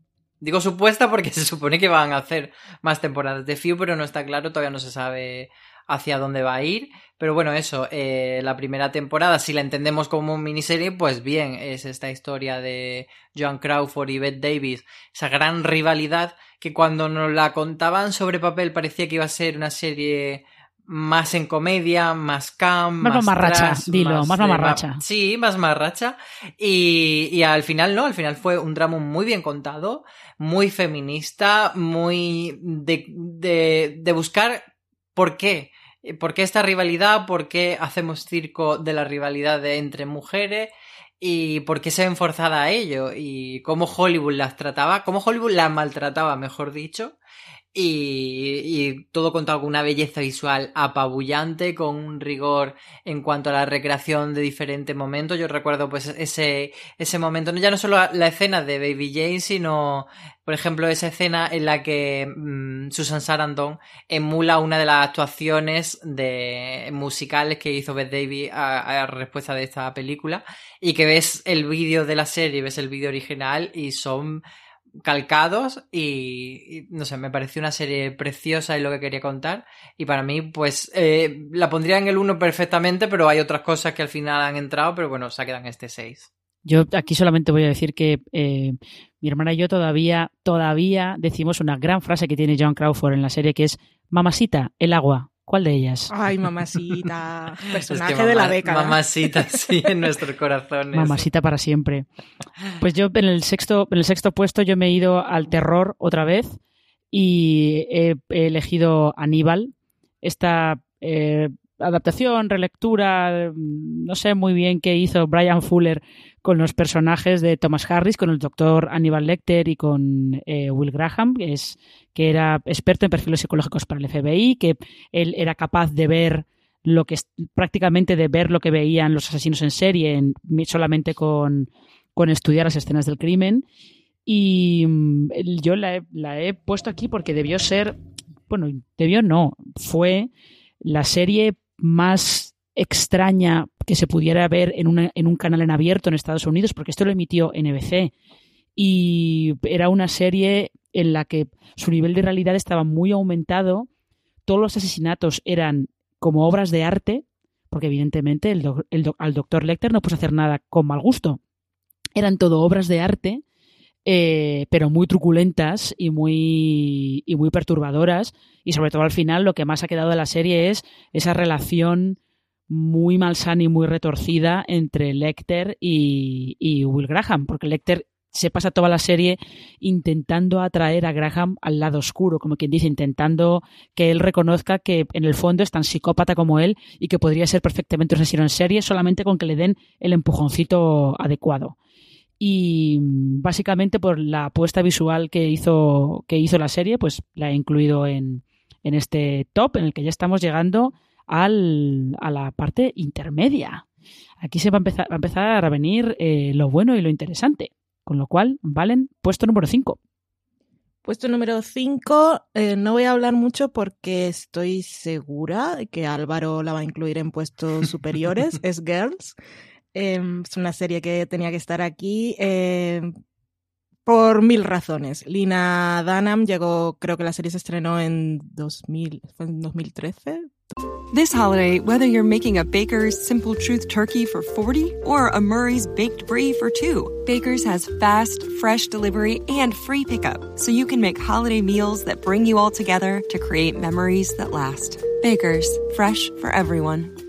Digo supuesta porque <laughs> se supone que van a hacer más temporadas de Few, pero no está claro, todavía no se sabe hacia dónde va a ir. Pero bueno, eso, eh, la primera temporada, si la entendemos como miniserie, pues bien, es esta historia de Joan Crawford y Beth Davis, esa gran rivalidad que cuando nos la contaban sobre papel parecía que iba a ser una serie más en comedia, más cam, más, más mamarracha, trash, dilo, más, más mamarracha. sí, más mamarracha. Y, y al final no, al final fue un drama muy bien contado, muy feminista, muy de, de, de buscar por qué. ¿Por qué esta rivalidad? ¿Por qué hacemos circo de la rivalidad de entre mujeres? ¿Y por qué se ven forzada a ello? ¿Y cómo Hollywood las trataba? ¿Cómo Hollywood las maltrataba, mejor dicho? Y, y, todo con una belleza visual apabullante, con un rigor en cuanto a la recreación de diferentes momentos. Yo recuerdo pues ese, ese momento, ya no solo la escena de Baby Jane, sino, por ejemplo, esa escena en la que mmm, Susan Sarandon emula una de las actuaciones de musicales que hizo Beth Davis a, a respuesta de esta película y que ves el vídeo de la serie, ves el vídeo original y son calcados y, no sé, me pareció una serie preciosa y lo que quería contar y para mí pues eh, la pondría en el 1 perfectamente pero hay otras cosas que al final han entrado pero bueno, se quedan este 6. Yo aquí solamente voy a decir que eh, mi hermana y yo todavía, todavía decimos una gran frase que tiene John Crawford en la serie que es Mamasita, el agua. ¿Cuál de ellas? Ay, mamacita, personaje <laughs> es que mamá, de la década. Mamacita, sí, en nuestros <laughs> corazones. Mamacita para siempre. Pues yo en el sexto, en el sexto puesto yo me he ido al terror otra vez y he, he elegido Aníbal. Esta eh, adaptación, relectura, no sé muy bien qué hizo Brian Fuller con los personajes de Thomas Harris, con el doctor Aníbal Lecter y con eh, Will Graham, que, es, que era experto en perfiles psicológicos para el FBI, que él era capaz de ver lo que prácticamente de ver lo que veían los asesinos en serie en, solamente con, con estudiar las escenas del crimen. Y yo la he, la he puesto aquí porque debió ser, bueno, debió no, fue la serie más extraña que se pudiera ver en, una, en, un canal en abierto en Estados Unidos, porque esto lo emitió NBC. Y era una serie en la que su nivel de realidad estaba muy aumentado. Todos los asesinatos eran como obras de arte, porque evidentemente el el al doctor Lecter no puso hacer nada con mal gusto. Eran todo obras de arte, eh, pero muy truculentas y muy, y muy perturbadoras. Y sobre todo al final lo que más ha quedado de la serie es esa relación muy malsana y muy retorcida entre Lecter y, y, Will Graham, porque Lecter se pasa toda la serie intentando atraer a Graham al lado oscuro, como quien dice, intentando que él reconozca que en el fondo es tan psicópata como él y que podría ser perfectamente un asesino en serie solamente con que le den el empujoncito adecuado. Y básicamente por la apuesta visual que hizo, que hizo la serie, pues la he incluido en, en este top en el que ya estamos llegando al, a la parte intermedia. Aquí se va a empezar, va a, empezar a venir eh, lo bueno y lo interesante. Con lo cual, Valen, puesto número 5. Puesto número 5, eh, no voy a hablar mucho porque estoy segura de que Álvaro la va a incluir en puestos <laughs> superiores. es Girls. Em, es una serie que tenía que estar aquí em, por mil razones. Lina Dunham llegó, creo que la serie se estrenó en, 2000, en 2013, This holiday, whether you're making a Baker's Simple Truth turkey for 40 or a Murray's Baked Brie for 2, Baker's has fast, fresh delivery and free pickup, so you can make holiday meals that bring you all together to create memories that last. Baker's, fresh for everyone.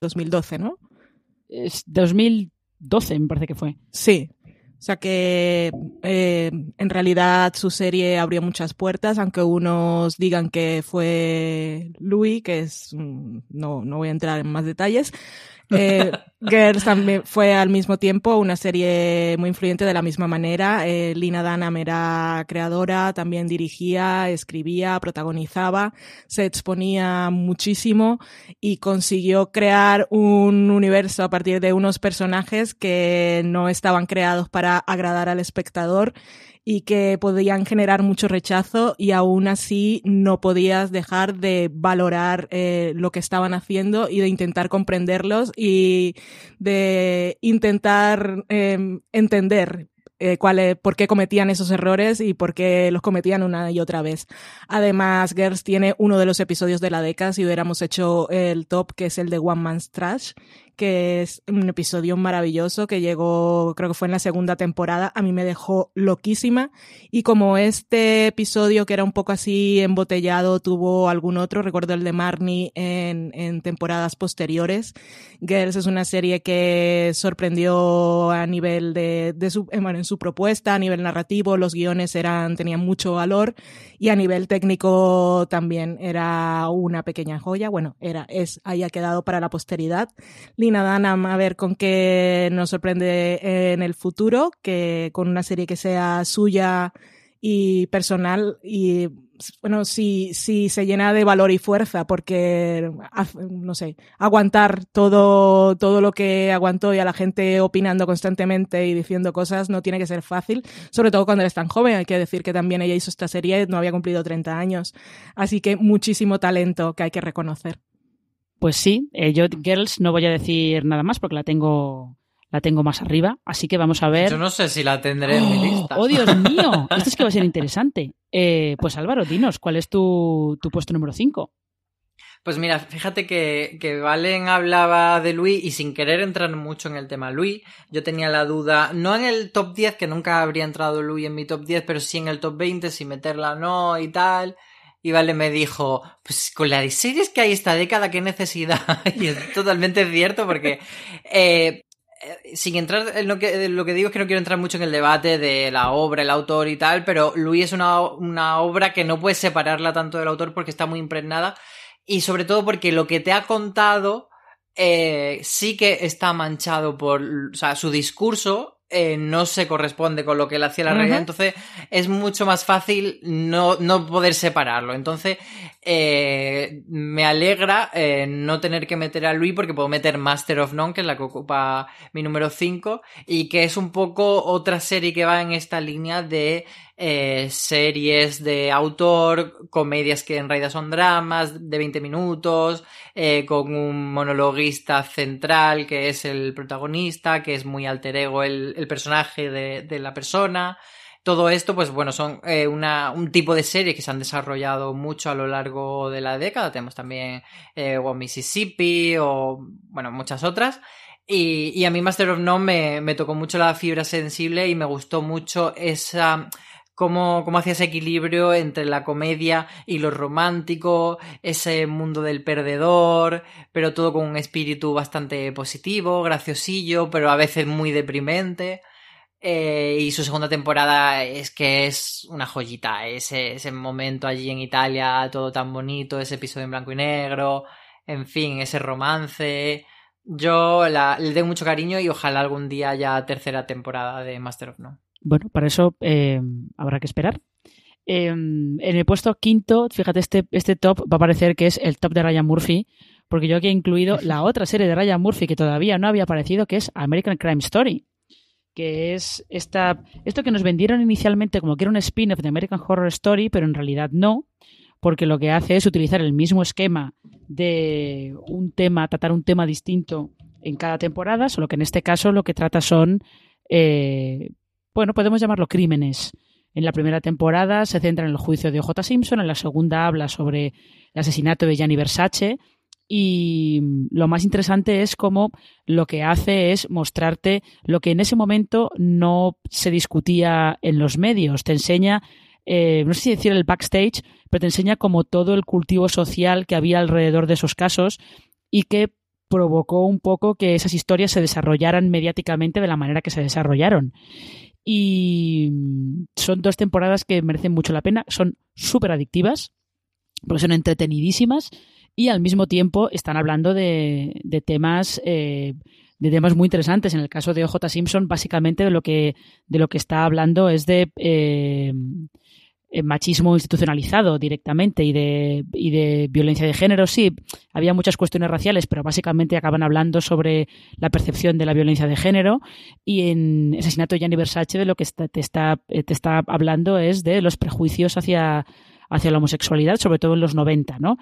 2012, ¿no? Es 2012 me parece que fue. Sí. O sea que eh, en realidad su serie abrió muchas puertas, aunque unos digan que fue Louis, que es... No, no voy a entrar en más detalles. Eh, Girls también fue al mismo tiempo una serie muy influyente de la misma manera. Eh, Lina Dunham era creadora, también dirigía, escribía, protagonizaba, se exponía muchísimo y consiguió crear un universo a partir de unos personajes que no estaban creados para agradar al espectador y que podían generar mucho rechazo y aún así no podías dejar de valorar eh, lo que estaban haciendo y de intentar comprenderlos y de intentar eh, entender eh, cuál es- por qué cometían esos errores y por qué los cometían una y otra vez. Además, Girls tiene uno de los episodios de la década, si hubiéramos hecho el top, que es el de One Man's Trash, que es un episodio maravilloso que llegó, creo que fue en la segunda temporada, a mí me dejó loquísima y como este episodio que era un poco así embotellado tuvo algún otro, recuerdo el de Marnie en, en temporadas posteriores, Girls es una serie que sorprendió a nivel de, de su, eh, bueno, en su propuesta, a nivel narrativo, los guiones eran, tenían mucho valor y a nivel técnico también era una pequeña joya. Bueno, era, es, haya quedado para la posteridad. Lina Dunham, a ver con qué nos sorprende en el futuro, que con una serie que sea suya y personal y bueno, si, si se llena de valor y fuerza, porque, no sé, aguantar todo, todo lo que aguantó y a la gente opinando constantemente y diciendo cosas no tiene que ser fácil, sobre todo cuando eres tan joven. Hay que decir que también ella hizo esta serie, no había cumplido 30 años. Así que muchísimo talento que hay que reconocer. Pues sí, eh, yo Girls no voy a decir nada más porque la tengo la tengo más arriba, así que vamos a ver. Yo no sé si la tendré en mi lista. ¡Oh, Dios <laughs> mío! Esto es que va a ser interesante. Eh, pues Álvaro, dinos, ¿cuál es tu, tu puesto número 5? Pues mira, fíjate que, que Valen hablaba de Luis y sin querer entrar mucho en el tema Luis, yo tenía la duda, no en el top 10, que nunca habría entrado Luis en mi top 10, pero sí en el top 20, si meterla o no y tal. Y Vale me dijo, pues con las series que hay esta década, qué necesidad. <laughs> y es totalmente cierto porque... eh, eh, sin entrar en lo que, lo que digo es que no quiero entrar mucho en el debate de la obra, el autor y tal, pero Luis es una, una obra que no puedes separarla tanto del autor porque está muy impregnada y sobre todo porque lo que te ha contado eh, sí que está manchado por, o sea, su discurso eh, no se corresponde con lo que él hacía en la Ujú. realidad, entonces es mucho más fácil no, no poder separarlo. Entonces, eh, me alegra eh, no tener que meter a Luis porque puedo meter Master of None, que es la que ocupa mi número 5, y que es un poco otra serie que va en esta línea de series de autor, comedias que en realidad son dramas de 20 minutos, eh, con un monologuista central que es el protagonista, que es muy alter ego el, el personaje de, de la persona. Todo esto, pues bueno, son eh, una, un tipo de serie que se han desarrollado mucho a lo largo de la década. Tenemos también eh, One Mississippi o, bueno, muchas otras. Y, y a mí Master of None me, me tocó mucho la fibra sensible y me gustó mucho esa cómo, cómo hacía ese equilibrio entre la comedia y lo romántico, ese mundo del perdedor, pero todo con un espíritu bastante positivo, graciosillo, pero a veces muy deprimente. Eh, y su segunda temporada es que es una joyita, ese, ese momento allí en Italia, todo tan bonito, ese episodio en blanco y negro, en fin, ese romance. Yo la, le tengo mucho cariño y ojalá algún día haya tercera temporada de Master of None. Bueno, para eso eh, habrá que esperar. Eh, en el puesto quinto, fíjate, este, este top va a parecer que es el top de Ryan Murphy, porque yo aquí he incluido la <laughs> otra serie de Ryan Murphy que todavía no había aparecido, que es American Crime Story, que es esta, esto que nos vendieron inicialmente como que era un spin-off de American Horror Story, pero en realidad no, porque lo que hace es utilizar el mismo esquema de un tema, tratar un tema distinto en cada temporada, solo que en este caso lo que trata son eh, bueno, podemos llamarlo crímenes. En la primera temporada se centra en el juicio de O.J. Simpson, en la segunda habla sobre el asesinato de Gianni Versace y lo más interesante es cómo lo que hace es mostrarte lo que en ese momento no se discutía en los medios. Te enseña, eh, no sé si decir el backstage, pero te enseña como todo el cultivo social que había alrededor de esos casos y que provocó un poco que esas historias se desarrollaran mediáticamente de la manera que se desarrollaron. Y son dos temporadas que merecen mucho la pena, son súper adictivas, porque son entretenidísimas y al mismo tiempo están hablando de, de temas eh, de temas muy interesantes. En el caso de OJ Simpson, básicamente de lo que, de lo que está hablando es de eh, machismo institucionalizado directamente y de, y de violencia de género. Sí, había muchas cuestiones raciales, pero básicamente acaban hablando sobre la percepción de la violencia de género. Y en Asesinato de Gianni Versace de lo que te, está, eh, te está hablando es de los prejuicios hacia, hacia la homosexualidad, sobre todo en los 90, ¿no?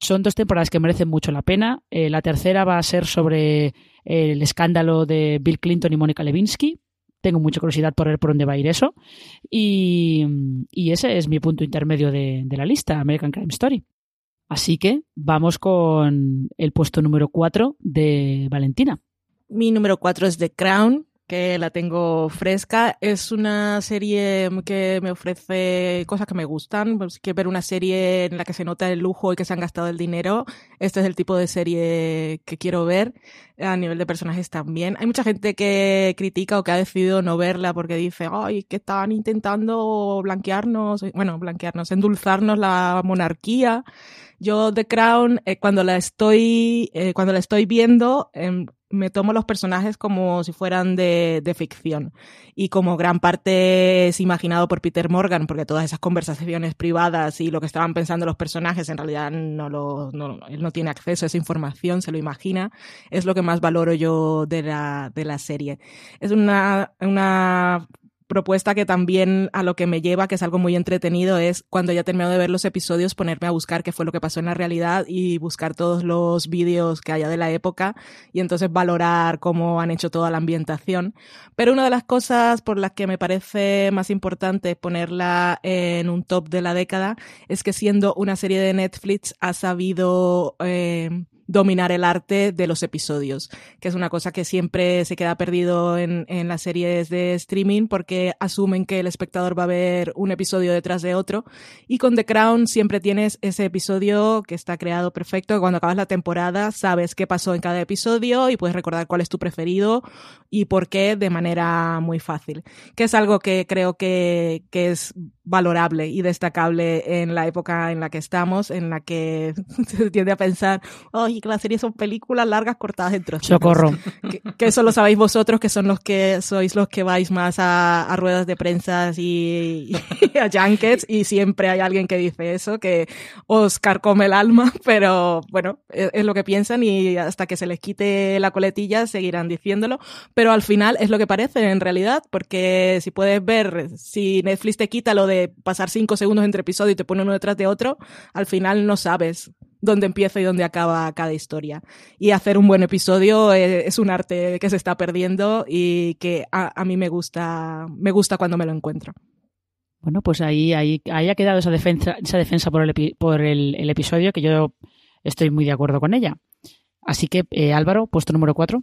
Son dos temporadas que merecen mucho la pena. Eh, la tercera va a ser sobre el escándalo de Bill Clinton y Mónica Lewinsky, tengo mucha curiosidad por ver por dónde va a ir eso. Y, ese es mi punto intermedio de, de, la lista, American Crime Story. Así que vamos con el puesto número 4 de Valentina. Mi número 4 es The Crown, que la tengo fresca. Es una serie que me ofrece cosas que me gustan. Pues, que ver una serie en la que se nota el lujo y que se han gastado el dinero. Este es el tipo de serie que quiero ver. A nivel de personajes también. Hay mucha gente que critica o que ha decidido no verla porque dice, ay, que están intentando blanquearnos, bueno, blanquearnos, endulzarnos la monarquía. Yo The Crown, eh, cuando la estoy, eh, cuando la estoy viendo, eh, me tomo los personajes como si fueran de, de, ficción. Y como gran parte es imaginado por Peter Morgan, porque todas esas conversaciones privadas y lo que estaban pensando los personajes, en realidad no lo, no, él no tiene acceso a esa información, se lo imagina, es lo que más valoro yo de la, de la serie. Es una, una propuesta que también a lo que me lleva, que es algo muy entretenido, es cuando ya termino de ver los episodios, ponerme a buscar qué fue lo que pasó en la realidad y buscar todos los vídeos que haya de la época y entonces valorar cómo han hecho toda la ambientación. Pero una de las cosas por las que me parece más importante ponerla en un top de la década es que siendo una serie de Netflix ha sabido eh, dominar el arte de los episodios, que es una cosa que siempre se queda perdido en, en, las series de streaming porque asumen que el espectador va a ver un episodio detrás de otro. Y con The Crown siempre tienes ese episodio que está creado perfecto, cuando acabas la temporada sabes qué pasó en cada episodio y puedes recordar cuál es tu preferido y por qué de manera muy fácil, que es algo que creo que, que es valorable y destacable en la época en la que estamos, en la que <laughs> se tiende a pensar, oh, que las series son películas largas cortadas en trozos. Socorro. <laughs> Que, que, eso lo sabéis vosotros, que son los que sois los que vais más a, a ruedas de prensa y, y, <laughs> a junkets, y siempre hay alguien que dice eso, que os carcome el alma, pero bueno, es, es lo que piensan y hasta que se les quite la coletilla seguirán diciéndolo, pero al final es lo que parece en realidad, porque si puedes ver, si Netflix te quita lo de pasar cinco segundos entre episodios y te pone uno detrás de otro, al final no sabes dónde empieza y dónde acaba cada historia. Y hacer un buen episodio es, es un arte que se está perdiendo y que a, mí me gusta, me gusta cuando me lo encuentro. Bueno, pues ahí, ahí, ha quedado esa defensa, esa defensa por, el, por el, episodio que yo estoy muy de acuerdo con ella. Así que, eh, Álvaro, puesto número 4.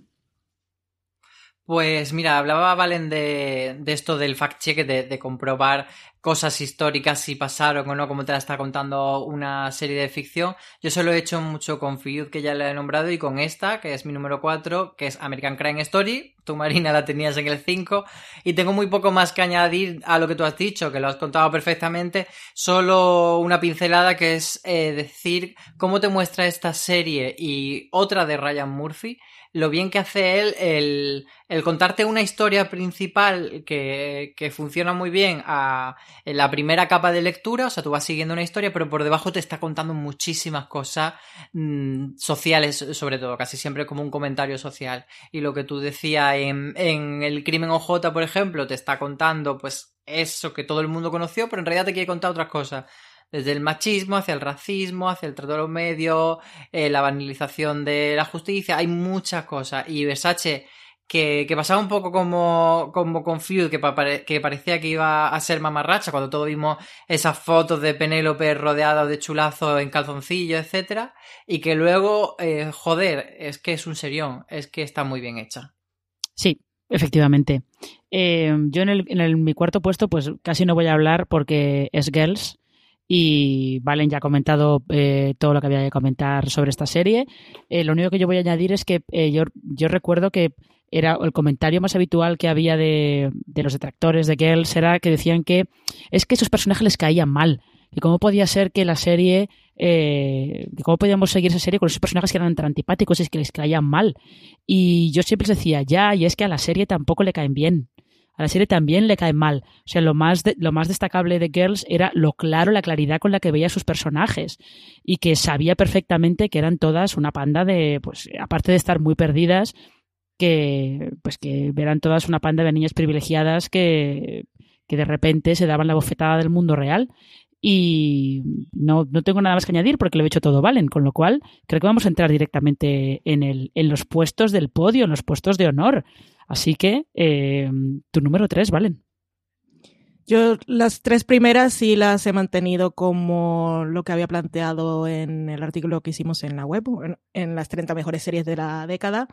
Pues mira, hablaba Valen de, esto del fact-check, de, comprobar cosas históricas si pasaron o no, como te la está contando una serie de ficción. Yo se lo he hecho mucho con Feud, que ya le he nombrado, y con esta, que es mi número 4, que es American Crime Story. Tu Marina la tenías en el 5. Y tengo muy poco más que añadir a lo que tú has dicho, que lo has contado perfectamente. Solo una pincelada que es eh, decir cómo te muestra esta serie y otra de Ryan Murphy lo bien que hace él el, contarte una historia principal que, funciona muy bien a, en la primera capa de lectura, o sea, tú vas siguiendo una historia, pero por debajo te está contando muchísimas cosas mmm, sociales, sobre todo, casi siempre como un comentario social. Y lo que tú decías en, en el crimen OJ, por ejemplo, te está contando, pues, eso que todo el mundo conoció, pero en realidad te quiere contar otras cosas desde el machismo hacia el racismo, hacia el trato de los medios, eh, la banalización de la justicia, hay muchas cosas. Y Versace, que, pasaba un poco como, como con Feud, que, que, parecía que iba a ser mamarracha cuando todos vimos esas fotos de Penélope rodeada de chulazos en calzoncillo, etcétera, y que luego, eh, joder, es que es un serión, es que está muy bien hecha. Sí, efectivamente. Eh, yo en, el, en el, mi cuarto puesto, pues casi no voy a hablar porque es Girls y Valen ya ha comentado eh, todo lo que había que comentar sobre esta serie. Eh, lo único que yo voy a añadir es que eh, yo, yo, recuerdo que era el comentario más habitual que había de, de, los detractores de Girls era que decían que es que esos personajes les caían mal. Y cómo podía ser que la serie, eh, cómo podíamos seguir esa serie con esos personajes que eran tan antipáticos y es que les caían mal. Y yo siempre les decía, ya, y es que a la serie tampoco le caen bien a la serie también le cae mal. O sea, lo más, de, lo más destacable de Girls era lo claro, la claridad con la que veía sus personajes y que sabía perfectamente que eran todas una panda de, pues, aparte de estar muy perdidas, que, pues, que eran todas una panda de niñas privilegiadas que, que de repente se daban la bofetada del mundo real y no, no, tengo nada más que añadir porque lo he hecho todo Valen, con lo cual creo que vamos a entrar directamente en, el, en los puestos del podio, en los puestos de honor. Así que eh, tu número tres, Valen. Yo las tres primeras sí las he mantenido como lo que había planteado en el artículo que hicimos en la web, en, en las 30 mejores series de la década.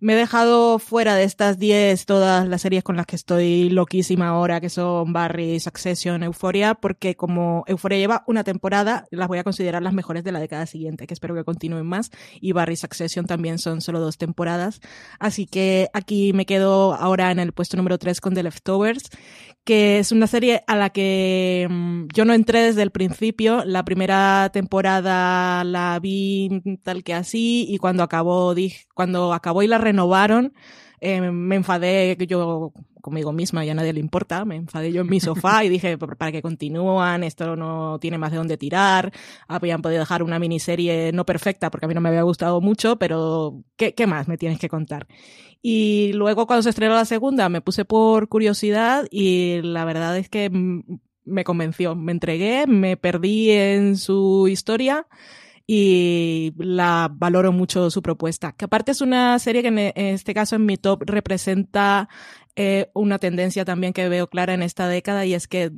Me he dejado fuera de estas 10 todas las series con las que estoy loquísima ahora, que son Barry, Succession, Euphoria, porque como Euphoria lleva una temporada, las voy a considerar las mejores de la década siguiente, que espero que continúen más. Y Barry y Succession también son solo dos temporadas. Así que aquí me quedo ahora en el puesto número 3 con The Leftovers que es una serie a la que mm, yo no entré desde el principio. La primera temporada la vi tal que así y cuando acabó, dije, cuando acabó y la renovaron, eh, me enfadé yo conmigo misma y a nadie le importa, me enfadé yo en mi sofá y dije, para que continúan, esto no tiene más de dónde tirar, habían podido dejar una miniserie no perfecta porque a mí no me había gustado mucho, pero ¿qué, qué más me tienes que contar? Y luego cuando se estrenó la segunda me puse por curiosidad y la verdad es que me convenció, me entregué, me perdí en su historia y la valoro mucho su propuesta. Que aparte es una serie que en este caso en mi top representa eh, una tendencia también que veo clara en esta década y es que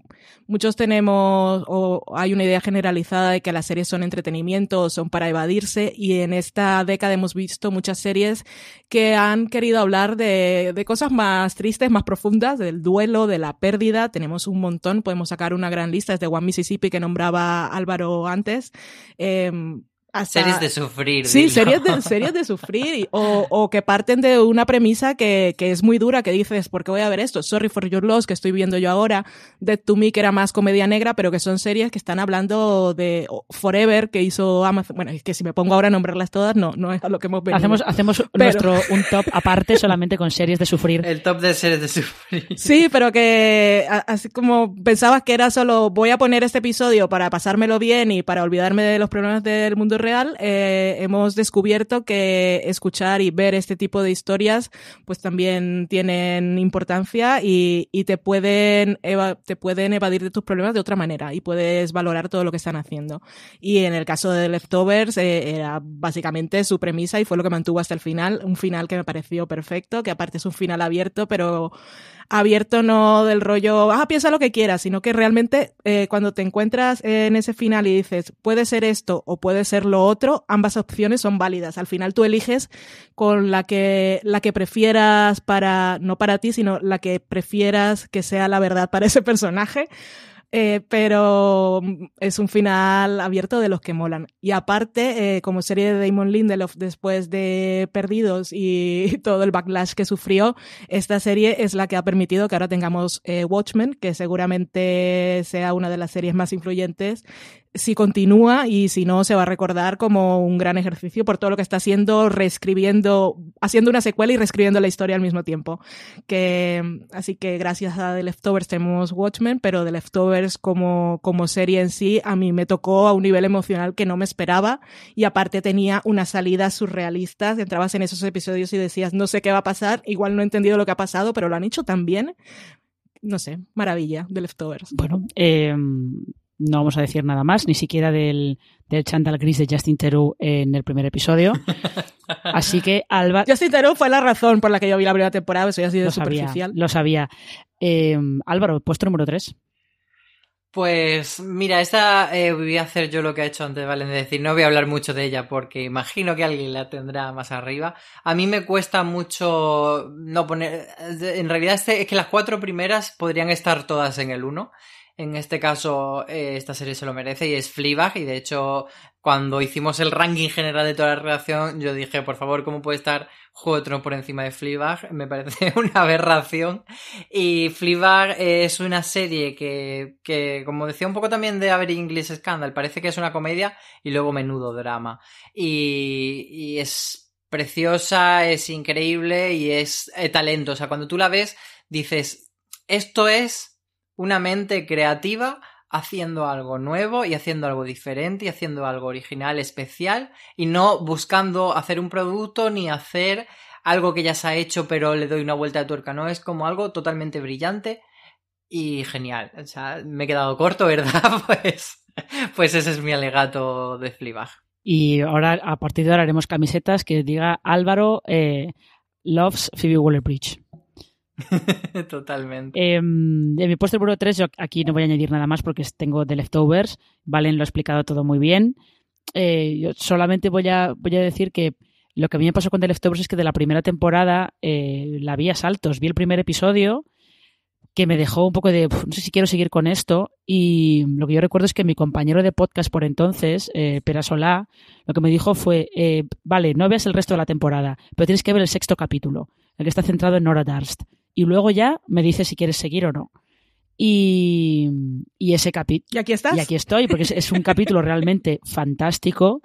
muchos tenemos o hay una idea generalizada de que las series son entretenimiento o son para evadirse y en esta década hemos visto muchas series que han querido hablar de, de cosas más tristes, más profundas, del duelo, de la pérdida. Tenemos un montón, podemos sacar una gran lista, desde One Mississippi que nombraba Álvaro antes. Eh, hasta... Series de sufrir. Sí, series de, <laughs> series de sufrir. O, o, que parten de una premisa que, que, es muy dura, que dices, ¿por qué voy a ver esto? Sorry for Your Loss, que estoy viendo yo ahora. Dead to Me, que era más comedia negra, pero que son series que están hablando de Forever, que hizo Amazon. Bueno, es que si me pongo ahora a nombrarlas todas, no, no es a lo que hemos venido. Hacemos, hacemos pero... nuestro, un top aparte solamente con series de sufrir. El top de series de sufrir. Sí, pero que así como pensabas que era solo voy a poner este episodio para pasármelo bien y para olvidarme de los problemas del mundo real, eh, hemos descubierto que escuchar y ver este tipo de historias pues también tienen importancia y, y te, pueden te pueden evadir de tus problemas de otra manera y puedes valorar todo lo que están haciendo. Y en el caso de Leftovers eh, era básicamente su premisa y fue lo que mantuvo hasta el final, un final que me pareció perfecto, que aparte es un final abierto, pero abierto no del rollo, ah, piensa lo que quieras, sino que realmente eh, cuando te encuentras en ese final y dices, puede ser esto o puede ser lo otro, ambas opciones son válidas. Al final tú eliges con la que, la que prefieras para, no para ti, sino la que prefieras que sea la verdad para ese personaje. Eh, pero es un final abierto de los que molan. Y aparte, eh, como serie de Damon Lindelof después de Perdidos y <laughs> todo el backlash que sufrió, esta serie es la que ha permitido que ahora tengamos eh, Watchmen, que seguramente sea una de las series más influyentes si continúa y si no se va a recordar como un gran ejercicio por todo lo que está haciendo, reescribiendo, haciendo una secuela y reescribiendo la historia al mismo tiempo. Que, así que gracias a The Leftovers tenemos Watchmen, pero The Leftovers como, como serie en sí a mí me tocó a un nivel emocional que no me esperaba y aparte tenía unas salidas surrealistas, entrabas en esos episodios y decías no sé qué va a pasar, igual no he entendido lo que ha pasado, pero lo han hecho tan bien no sé, maravilla de Leftovers. Bueno, eh, no vamos a decir nada más, ni siquiera del, del Chandal Gris de Justin Theroux en el primer episodio. <laughs> Así que Álvaro... Justin Theroux fue la razón por la que yo vi la primera temporada, eso ya ha sido lo superficial. Sabía, lo sabía. Eh, Álvaro, puesto número 3. Pues mira, esta eh, voy a hacer yo lo que ha hecho antes Valen, es decir, no voy a hablar mucho de ella porque imagino que alguien la tendrá más arriba. A mí me cuesta mucho no poner, en realidad este, es que las cuatro primeras podrían estar todas en el 1 en este caso, eh, esta serie se lo merece y es Fleabag. Y de hecho, cuando hicimos el ranking general de toda la relación, yo dije, por favor, ¿cómo puede estar Juego por encima de Fleabag? <laughs> Me parece <laughs> una aberración. Y Fleabag es una serie que, que, como decía un poco también de Avery English Scandal, parece que es una comedia y luego menudo drama. Y, y es preciosa, es increíble y es eh, talento. O sea, cuando tú la ves, dices, esto es una mente creativa haciendo algo nuevo y haciendo algo diferente y haciendo algo original, especial y no buscando hacer un producto ni hacer algo que ya se ha hecho pero le doy una vuelta de tuerca, no, es como algo totalmente brillante y genial. O sea, me he quedado corto, <laughs> ¿verdad? Pues, pues ese es mi alegato de Fleabag. Y ahora, a partir de ahora, haremos camisetas que diga Álvaro eh, loves Phoebe Waller-Bridge. <laughs> Totalmente. Eh, en mi puesto número 3, yo aquí no voy a añadir nada más porque tengo The Leftovers. Valen lo ha explicado todo muy bien. Eh, yo solamente voy a, voy a decir que lo que a mí me pasó con The Leftovers es que de la primera temporada eh, la vi a saltos. Vi el primer episodio que me dejó un poco de no sé si quiero seguir con esto y lo que yo recuerdo es que mi compañero de podcast por entonces, eh, Solá, lo que me dijo fue, eh, vale, no veas el resto de la temporada, pero tienes que ver el sexto capítulo, el que está centrado en Nora Darst y luego ya me dices si quieres seguir o no. Y, y ese capítulo... ¿Y aquí estás? Y aquí estoy, porque es, es un capítulo <laughs> realmente fantástico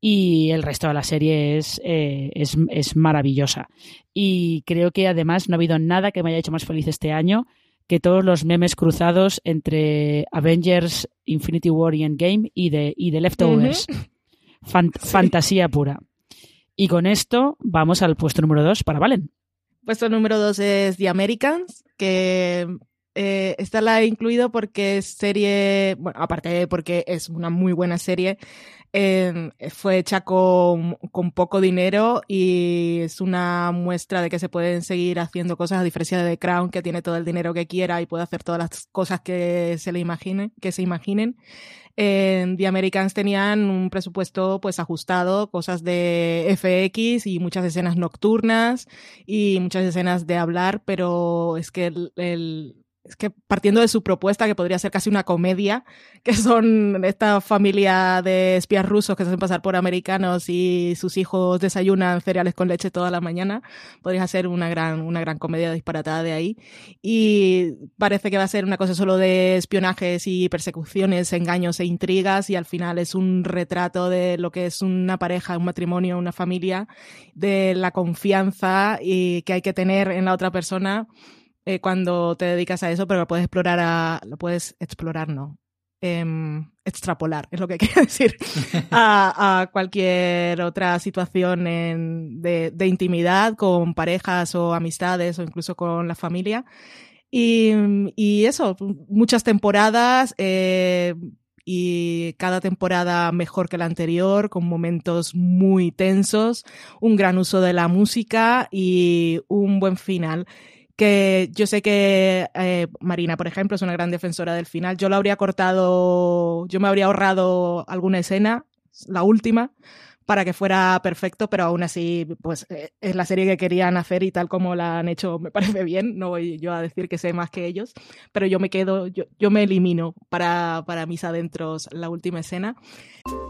y el resto de la serie es, eh, es, es, maravillosa. Y creo que además no ha habido nada que me haya hecho más feliz este año que todos los memes cruzados entre Avengers, Infinity War y Endgame y de, y de Leftovers. Uh -huh. Fan, sí. Fantasía pura. Y con esto vamos al puesto número 2 para Valen. Puesto número 2 es The Americans, que eh, esta la he incluido porque es serie, bueno, aparte porque es una muy buena serie, eh, fue hecha con, con, poco dinero y es una muestra de que se pueden seguir haciendo cosas a diferencia de The Crown que tiene todo el dinero que quiera y puede hacer todas las cosas que se le imaginen, que se imaginen. En The Americans tenían un presupuesto pues ajustado, cosas de FX y muchas escenas nocturnas y muchas escenas de hablar, pero es que el, el es que partiendo de su propuesta, que podría ser casi una comedia, que son esta familia de espías rusos que se hacen pasar por americanos y sus hijos desayunan cereales con leche toda la mañana, podría ser una gran, una gran comedia disparatada de ahí. Y parece que va a ser una cosa solo de espionajes y persecuciones, engaños e intrigas, y al final es un retrato de lo que es una pareja, un matrimonio, una familia, de la confianza y que hay que tener en la otra persona eh, cuando te dedicas a eso, pero lo puedes explorar a, lo puedes explorar, no, eh, extrapolar, es lo que <laughs> quiero decir, a, cualquier otra situación de, intimidad con parejas o amistades o incluso con la familia. Y, y eso, muchas temporadas. Eh, y cada temporada mejor que la anterior, con momentos muy tensos, un gran uso de la música y un buen final que yo sé que eh, Marina, por ejemplo, es una gran defensora del final. Yo lo habría cortado, yo me habría ahorrado alguna escena, la última, para que fuera perfecto, pero aún así, pues eh, es la serie que querían hacer y tal como la han hecho, me parece bien. No voy yo a decir que sé más que ellos, pero yo me quedo, yo, yo me elimino para, para mis adentros la última escena.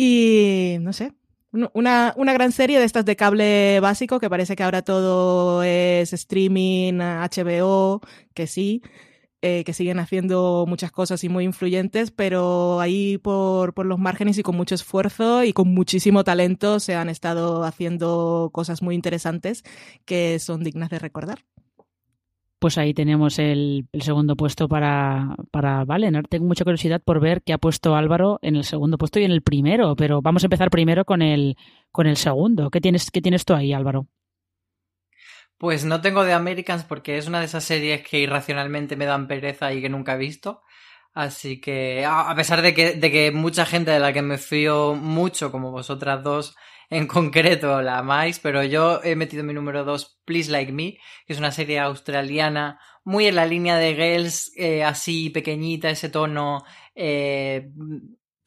Y no sé, una, una gran serie de estas de cable básico que parece que ahora todo es streaming, HBO, que sí, eh, que siguen haciendo muchas cosas y muy influyentes, pero ahí por, por los márgenes y con mucho esfuerzo y con muchísimo talento se han estado haciendo cosas muy interesantes que son dignas de recordar pues ahí tenemos el, segundo puesto para, para. Tengo mucha curiosidad por ver qué ha puesto Álvaro en el segundo puesto y en el primero, pero vamos a empezar primero con el, con el segundo. ¿Qué tienes, qué tienes tú ahí, Álvaro? Pues no tengo de Americans porque es una de esas series que irracionalmente me dan pereza y que nunca he visto. Así que, a pesar de que, de que mucha gente de la que me fío mucho, como vosotras dos, en concreto la más, pero yo he metido mi número 2, Please Like Me, que es una serie australiana muy en la línea de Girls, eh, así pequeñita, ese tono, eh,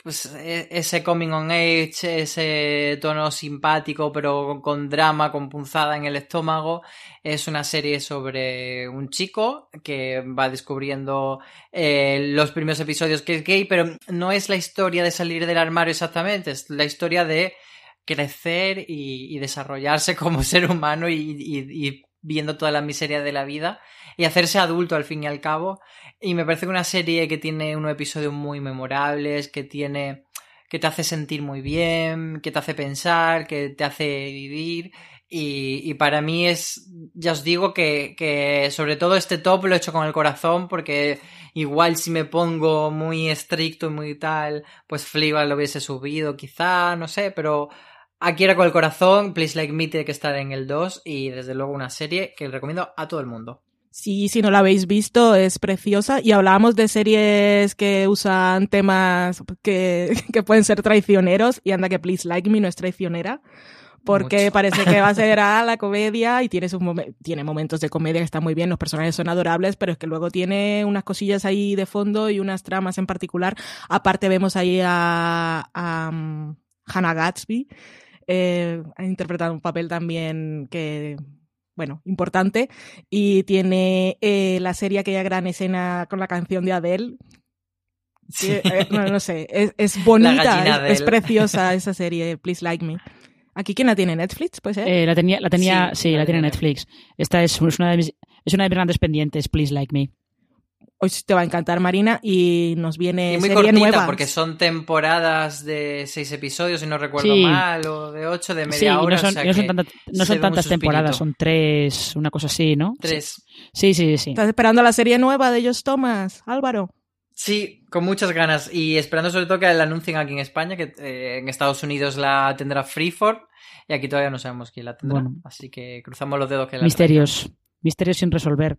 pues e, ese coming on age, ese tono simpático, pero con drama, con punzada en el estómago. Es una serie sobre un chico que va descubriendo eh, los primeros episodios que es gay, pero no es la historia de salir del armario exactamente, es la historia de crecer y, desarrollarse como <laughs> ser humano y, viendo toda la miseria de la vida y hacerse adulto al fin y al cabo. Y me parece que una serie que tiene unos episodios muy memorables, que tiene que te hace sentir muy bien, que te hace pensar, que te hace vivir. Y, para mí es, ya os digo que, sobre todo este top lo he hecho con el corazón porque igual si me pongo muy estricto y muy tal, pues Fleabag lo hubiese subido quizá, no sé, pero Aquí era con el corazón, Please Like Me tiene que estar en el 2 y desde luego una serie que recomiendo a todo el mundo. Sí, si no la habéis visto, es preciosa. Y hablábamos de series que usan temas que, <laughs> que pueden ser traicioneros. Y anda que Please Like Me no es traicionera. Porque parece que va a ser <laughs> a la comedia y tiene, sus tiene momentos de comedia que están muy bien, los personajes son adorables, pero es que luego tiene unas cosillas ahí de fondo y unas tramas en particular. Aparte vemos ahí a, a um, Hannah Gatsby, eh, ha interpretado un papel también que, bueno, importante. Y tiene eh, la serie aquella gran escena con la canción de Adele. Eh, no, sé, <laughs> es, bonita, es, preciosa <laughs> esa serie, Please Like Me. ¿Aquí quién la tiene? ¿Netflix? ¿Puede ser? la tenía, la tenía, sí, la tiene Netflix. Esta es, una de mis, es una de mis grandes pendientes, Please Like Me hoy te va a encantar Marina y nos viene y muy serie cortita porque son temporadas de seis episodios si no recuerdo mal o de ocho de media hora no son, no son, no son tantas temporadas son tres una cosa así no tres. Sí sí sí estás esperando la serie nueva de Josh Thomas Álvaro. Sí, con muchas ganas y esperando sobre todo que la anuncien aquí en España, que eh, en Estados Unidos la tendrá Freeform y aquí todavía no sabemos quién la tendrá. Así que cruzamos los dedos que la Misterios, misterios sin resolver.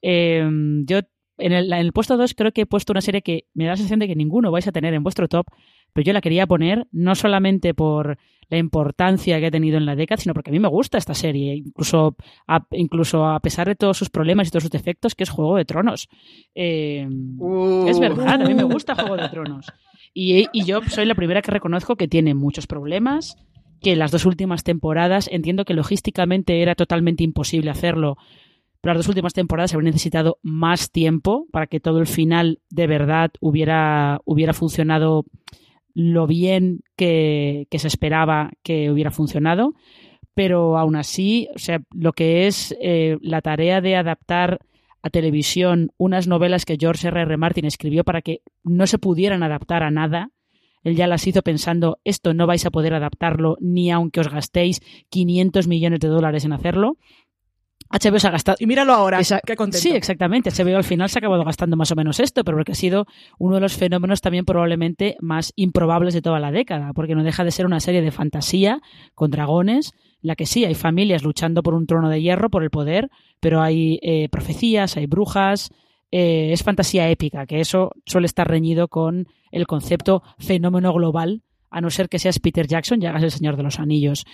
Eh, yo en el, puesto 2 creo que he puesto una serie que me da la sensación de que ninguno vais a tener en vuestro top, pero yo la quería poner no solamente por la importancia que ha tenido en la década, sino porque a mí me gusta esta serie, incluso a, incluso a pesar de todos sus problemas y todos sus defectos, que es Juego de Tronos. Eh, uh. es verdad, a mí me gusta Juego de Tronos. Y, y yo soy la primera que reconozco que tiene muchos problemas, que las dos últimas temporadas entiendo que logísticamente era totalmente imposible hacerlo las dos últimas temporadas habría necesitado más tiempo para que todo el final de verdad hubiera, hubiera funcionado lo bien que, se esperaba que hubiera funcionado, pero aún así, o sea, lo que es eh, la tarea de adaptar a televisión unas novelas que George R. R. Martin escribió para que no se pudieran adaptar a nada, él ya las hizo pensando, esto no vais a poder adaptarlo ni aunque os gastéis 500 millones de dólares en hacerlo. HBO se ha gastado. Y míralo ahora, qué contento. Sí, exactamente. HBO al final se ha acabado gastando más o menos esto, pero porque ha sido uno de los fenómenos también probablemente más improbables de toda la década, porque no deja de ser una serie de fantasía con dragones, la que sí, hay familias luchando por un trono de hierro, por el poder, pero hay eh, profecías, hay brujas, eh, es fantasía épica, que eso suele estar reñido con el concepto fenómeno global a no ser que seas Peter Jackson y hagas El Señor de los Anillos.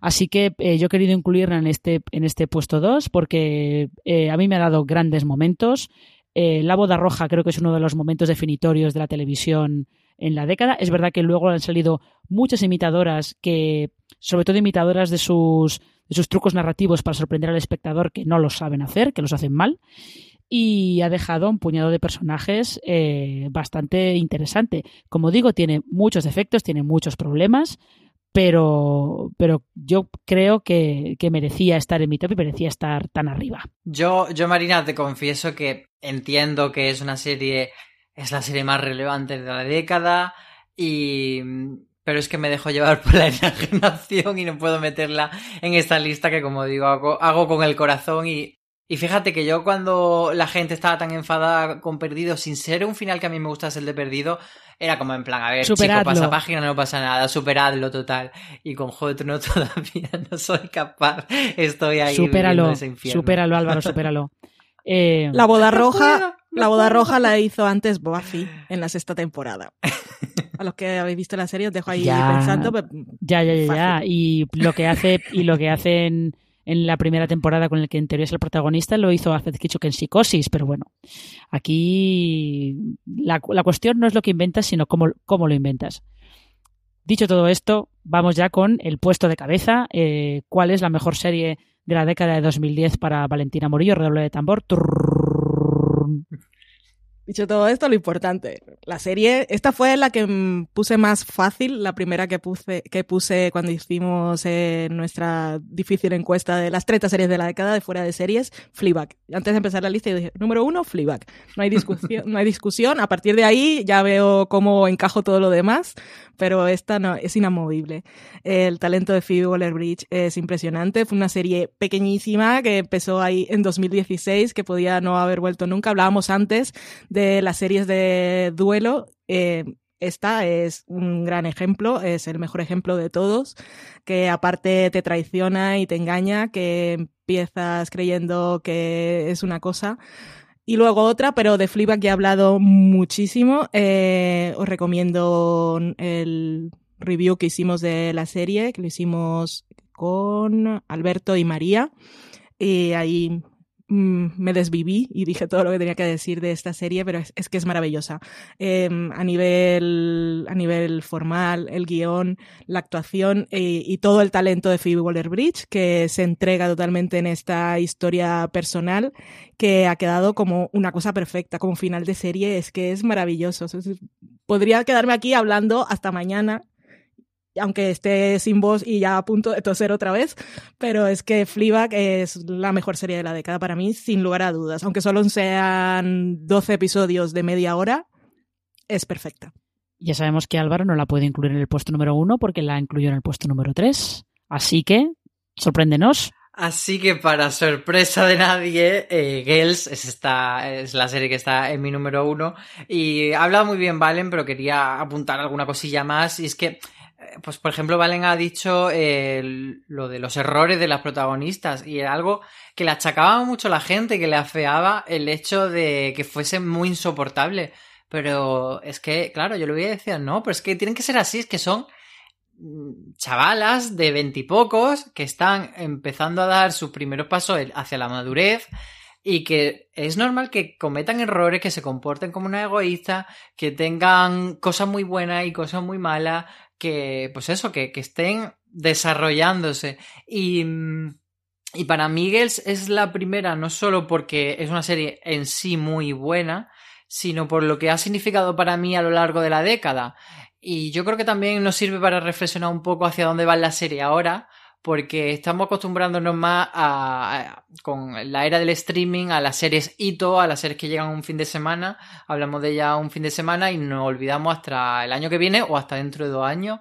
Así que eh, yo he querido incluirla en este, en este puesto 2 porque eh, a mí me ha dado grandes momentos. Eh, la boda roja creo que es uno de los momentos definitorios de la televisión en la década. Es verdad que luego han salido muchas imitadoras que, sobre todo imitadoras de sus, de sus trucos narrativos para sorprender al espectador que no lo saben hacer, que los hacen mal y ha dejado un puñado de personajes eh, bastante interesante. Como digo, tiene muchos defectos, tiene muchos problemas, pero, pero yo creo que, merecía estar en mi top y merecía estar tan arriba. Yo, yo, Marina, te confieso que entiendo que es una serie, es la serie más relevante de la década y pero es que me dejo llevar <laughs> por la enajenación y no puedo meterla en esta lista que, como digo, hago, hago con el corazón y y fíjate que yo cuando la gente estaba tan enfadada con Perdido, sin ser un final que a mí me gustase el de Perdido, era como en plan, a ver, chico, pasa página, no pasa nada, superadlo total. Y con Juego no <laughs> todavía no soy capaz, estoy ahí Supéralo, ese supéralo Álvaro, supéralo. <laughs> Eh, la boda roja, la boda roja la hizo antes Buffy en la sexta temporada. <laughs> A los que habéis visto la serie os dejo ahí pensando. Pues, ya, ya, ya, ya. Y lo que hace, y lo que hacen en la primera temporada con el que en teoría es el protagonista, lo hizo hace que en Psicosis, pero bueno, aquí la, cuestión no es lo que inventas, sino cómo, cómo, lo inventas. Dicho todo esto, vamos ya con el puesto de cabeza. Eh, ¿Cuál es la mejor serie de la década de 2010 para Valentina Morillo? Redoble de tambor. Dicho todo esto, lo importante, la serie, esta fue la que puse más fácil, la primera que puse, que puse cuando hicimos eh, nuestra difícil encuesta de las 30 series de la década de fuera de series, Fleabag. Antes de empezar la lista, yo dije, número uno, Fleabag. No hay discusión, <laughs> no hay discusión. A partir de ahí ya veo cómo encajo todo lo demás, pero esta no, es inamovible. El talento de Phoebe Waller-Bridge es impresionante. Fue una serie pequeñísima que empezó ahí en 2016, que podía no haber vuelto nunca. Hablábamos antes de las series de duelo. Eh, esta es un gran ejemplo, es el mejor ejemplo de todos, que aparte te traiciona y te engaña, que empiezas creyendo que es una cosa y luego otra, pero de Fleabag ya he hablado muchísimo. Eh, os recomiendo el review que hicimos de la serie, que lo hicimos con Alberto y María. Y ahí Mm, me desviví y dije todo lo que tenía que decir de esta serie, pero es, que es maravillosa. Em, a, nivel, a nivel formal, el guion, la actuación eh, y todo el talento de Phoebe Waller-Bridge, que se entrega totalmente en esta historia personal, que ha quedado como una cosa perfecta, como final de serie, es que es maravilloso. Podría quedarme aquí hablando hasta mañana aunque esté sin voz y ya a punto de toser otra vez, pero es que Fleabag es la mejor serie de la década para mí, sin lugar a dudas. Aunque solo sean 12 episodios de media hora, es perfecta. Ya sabemos que Álvaro no la puede incluir en el puesto número uno porque la incluyó en el puesto número tres. Así que, sorpréndenos. Así que para sorpresa de nadie, eh, Girls es, esta, es la serie que está en mi número uno. Y ha hablado muy bien Valen, pero quería apuntar alguna cosilla más. Y es que pues por ejemplo, Valen ha dicho eh, lo de los errores de las protagonistas y era algo que le achacaba mucho la gente, que le afeaba el hecho de que fuese muy insoportable. Pero es que, claro, yo le voy a decir, no, pero es que tienen que ser así, es que son mm, chavalas de veintipocos que están empezando a dar sus primeros pasos hacia la madurez y que es normal que cometan errores, que se comporten como una egoísta, que tengan cosas muy buenas y cosas muy malas, que, pues eso, que, que estén desarrollándose. Y, y para Miguels es la primera, no solo porque es una serie en sí muy buena, sino por lo que ha significado para mí a lo largo de la década. Y yo creo que también nos sirve para reflexionar un poco hacia dónde va la serie ahora, porque estamos acostumbrándonos más a, con la era del streaming a las series hito, a las series que llegan un fin de semana, hablamos de ella un fin de semana y nos olvidamos hasta el año que viene o hasta dentro de dos años,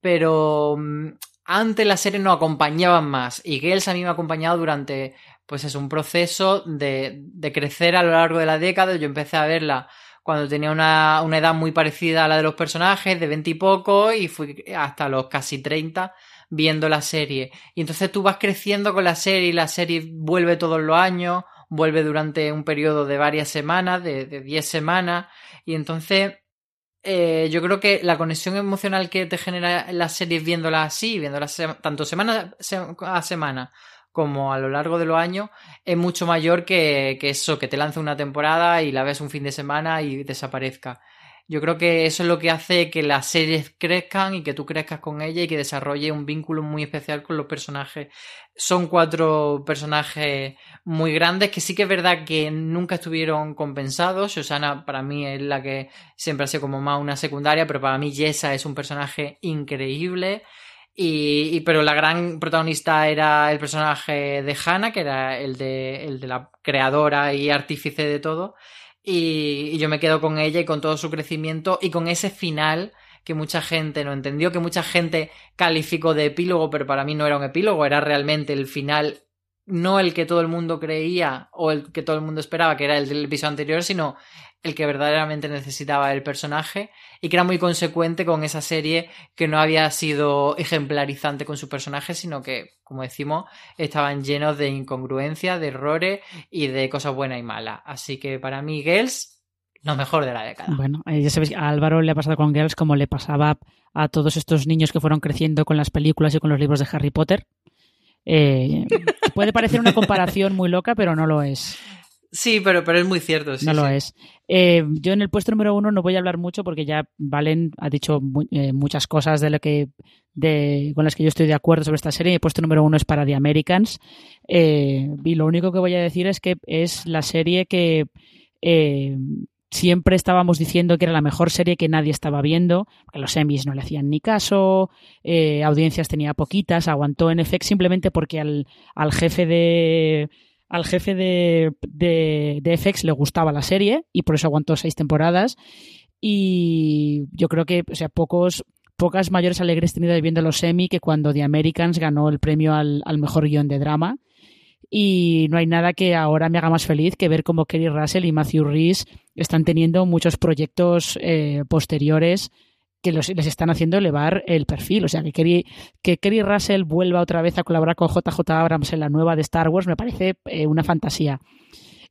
pero mm, antes las series nos acompañaban más y Girls a mí me ha acompañado durante pues es un proceso de, de crecer a lo largo de la década, yo empecé a verla cuando tenía una, una edad muy parecida a la de los personajes, de 20 y poco, y fui hasta los casi 30 viendo la serie. Y entonces tú vas creciendo con la serie y la serie vuelve todos los años, vuelve durante un periodo de varias semanas, de 10 semanas, y entonces eh, yo creo que la conexión emocional que te genera las series viéndolas así, viéndolas tanto semana a semana como a lo largo de los años, es mucho mayor que, que eso, que te lance una temporada y la ves un fin de semana y desaparezca. Yo creo que eso es lo que hace que las series crezcan y que tú crezcas con ella y que desarrolle un vínculo muy especial con los personajes. Son cuatro personajes muy grandes que sí que es verdad que nunca estuvieron compensados. Susana para mí es la que siempre ha sido como más una secundaria, pero para mí Jessa es un personaje increíble. Y, pero la gran protagonista era el personaje de Hannah, que era el de, el de la creadora y artífice de todo. Y, yo me quedo con ella y con todo su crecimiento y con ese final que mucha gente no entendió, que mucha gente calificó de epílogo, pero para mí no era un epílogo, era realmente el final, no el que todo el mundo creía o el que todo el mundo esperaba, que era el del episodio anterior, sino el que verdaderamente necesitaba el personaje y que era muy consecuente con esa serie que no había sido ejemplarizante con su personaje, sino que, como decimos, estaban llenos de incongruencias, de errores y de cosas buenas y malas. Así que para mí, Girls, lo mejor de la década. Bueno, eh, ya sabéis, a Álvaro le ha pasado con Girls como le pasaba a todos estos niños que fueron creciendo con las películas y con los libros de Harry Potter. Eh, puede parecer una comparación muy loca, pero no lo es. Sí, pero, pero es muy cierto. no lo es. Eh, yo en el puesto número uno no voy a hablar mucho porque ya Valen ha dicho eh, muchas cosas de lo que de, con las que yo estoy de acuerdo sobre esta serie. El puesto número uno es para The Americans. Eh, y lo único que voy a decir es que es la serie que siempre estábamos diciendo que era la mejor serie que nadie estaba viendo, porque los Emmys no le hacían ni caso, audiencias tenía poquitas, aguantó en FX simplemente porque al, al jefe de al jefe de, de, FX le gustaba la serie y por eso aguantó seis temporadas. Y yo creo que, o sea, pocos, pocas mayores alegres tenido viendo los Emmy que cuando The Americans ganó el premio al, mejor guion de drama. Y no hay nada que ahora me haga más feliz que ver cómo Kerry Russell y Matthew Rhys están teniendo muchos proyectos eh, posteriores que les están haciendo elevar el perfil. O sea, que Kerry, que Kerry Russell vuelva otra vez a colaborar con JJ Abrams en la nueva de Star Wars me parece eh, una fantasía.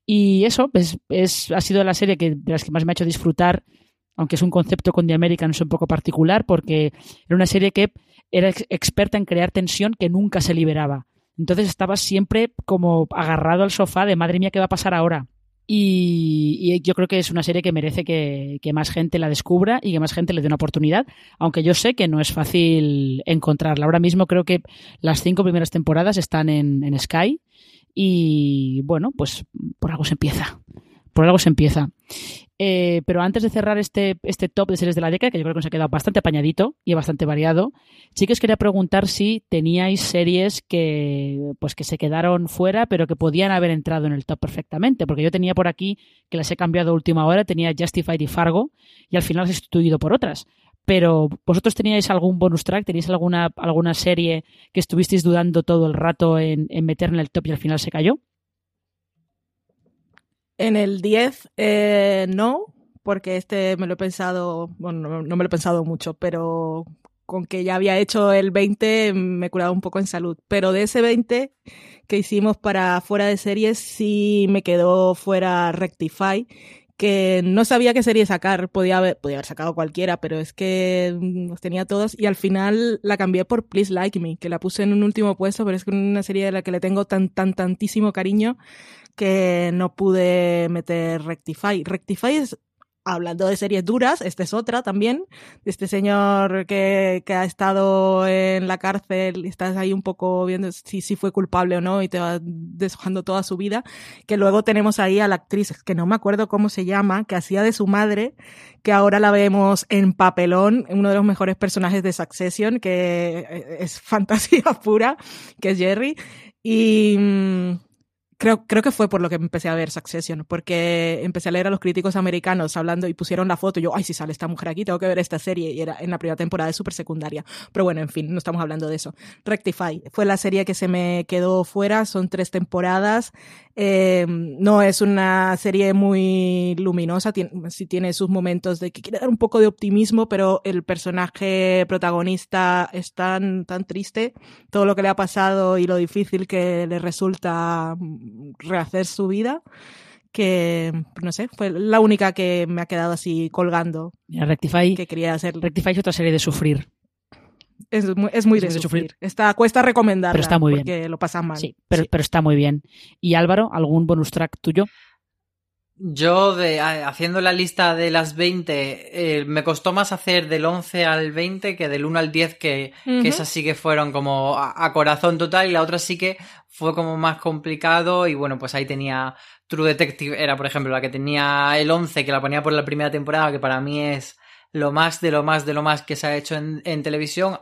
Y eso pues, es, ha sido la serie que, de las que más me ha hecho disfrutar, aunque es un concepto con The Americans un poco particular, porque era una serie que era experta en crear tensión que nunca se liberaba. Entonces estabas siempre como agarrado al sofá de madre mía, ¿qué va a pasar ahora? Y, yo creo que es una serie que merece que, más gente la descubra y que más gente le dé una oportunidad, aunque yo sé que no es fácil encontrarla. Ahora mismo creo que las cinco primeras temporadas están en, en Sky y bueno, pues por algo se empieza. Por algo se empieza. Eh, pero antes de cerrar este, este top de series de la década, que yo creo que nos ha quedado bastante apañadito y bastante variado, sí que os quería preguntar si teníais series que, pues que se quedaron fuera, pero que podían haber entrado en el top perfectamente. Porque yo tenía por aquí, que las he cambiado a última hora, tenía Justified y Fargo, y al final las he sustituido por otras. Pero vosotros teníais algún bonus track, teníais alguna, alguna serie que estuvisteis dudando todo el rato en, en meter en el top y al final se cayó. En el 10 eh, no, porque este me lo he pensado, bueno, no, me lo he pensado mucho, pero con que ya había hecho el 20 me he curado un poco en salud. Pero de ese 20 que hicimos para fuera de series, sí me quedó fuera Rectify, que no sabía qué serie sacar, podía haber, podía haber sacado cualquiera, pero es que los tenía todos y al final la cambié por Please Like Me, que la puse en un último puesto, pero es que una serie de la que le tengo tan, tan, tantísimo cariño que no pude meter Rectify. Rectify es hablando de series duras, esta es otra también, de este señor que, que ha estado en la cárcel y estás ahí un poco viendo si, si fue culpable o no y te va deshojando toda su vida, que luego tenemos ahí a la actriz, que no me acuerdo cómo se llama, que hacía de su madre, que ahora la vemos en papelón, uno de los mejores personajes de Succession, que es <laughs> fantasía pura, que es Jerry. Y mm, creo, creo que fue por lo que empecé a ver Succession, porque empecé a leer a los críticos americanos hablando y pusieron la foto y yo, ay, si sale esta mujer aquí, tengo que ver esta serie. Y era en la primera temporada de súper secundaria. Pero bueno, en fin, no estamos hablando de eso. Rectify fue la serie que se me quedó fuera, son tres temporadas. Eh, no es una serie muy luminosa, tiene, sí tiene sus momentos de que quiere dar un poco de optimismo, pero el personaje protagonista es tan, tan triste, todo lo que le ha pasado y lo difícil que le resulta rehacer su vida que no sé, fue la única que me ha quedado así colgando. Mira, Rectify, que quería hacer. Rectify es otra serie de sufrir. Es muy, es muy de, de sufrir. Está, cuesta recomendarla Pero está muy porque bien. lo pasan mal. Sí, pero, pero está muy bien. ¿Y Álvaro, algún bonus track tuyo? Yo, de, haciendo la lista de las 20, eh, me costó más hacer del 11 al 20 que del 1 al 10, que, que esas sí que fueron como a, a corazón total y la otra sí que fue como más complicado y bueno, pues ahí tenía True Detective, era por ejemplo la que tenía el 11, que la ponía por la primera temporada, que para mí es lo más de lo más de lo más que se ha hecho en, en televisión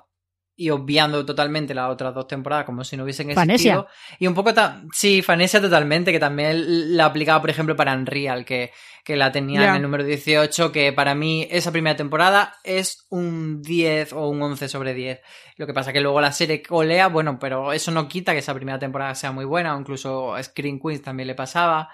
y obviando totalmente las otras dos temporadas como si no hubiesen Fanesia. existido. Y un poco, sí, Fanesia totalmente, que también la aplicaba, por ejemplo, para Unreal, que, que la tenía en el número 18, que para mí esa primera temporada es un 10 o un 11 sobre 10. Lo que pasa que luego la serie colea, bueno, pero eso no quita que esa primera temporada sea muy buena, o incluso a Screen Queens también le pasaba.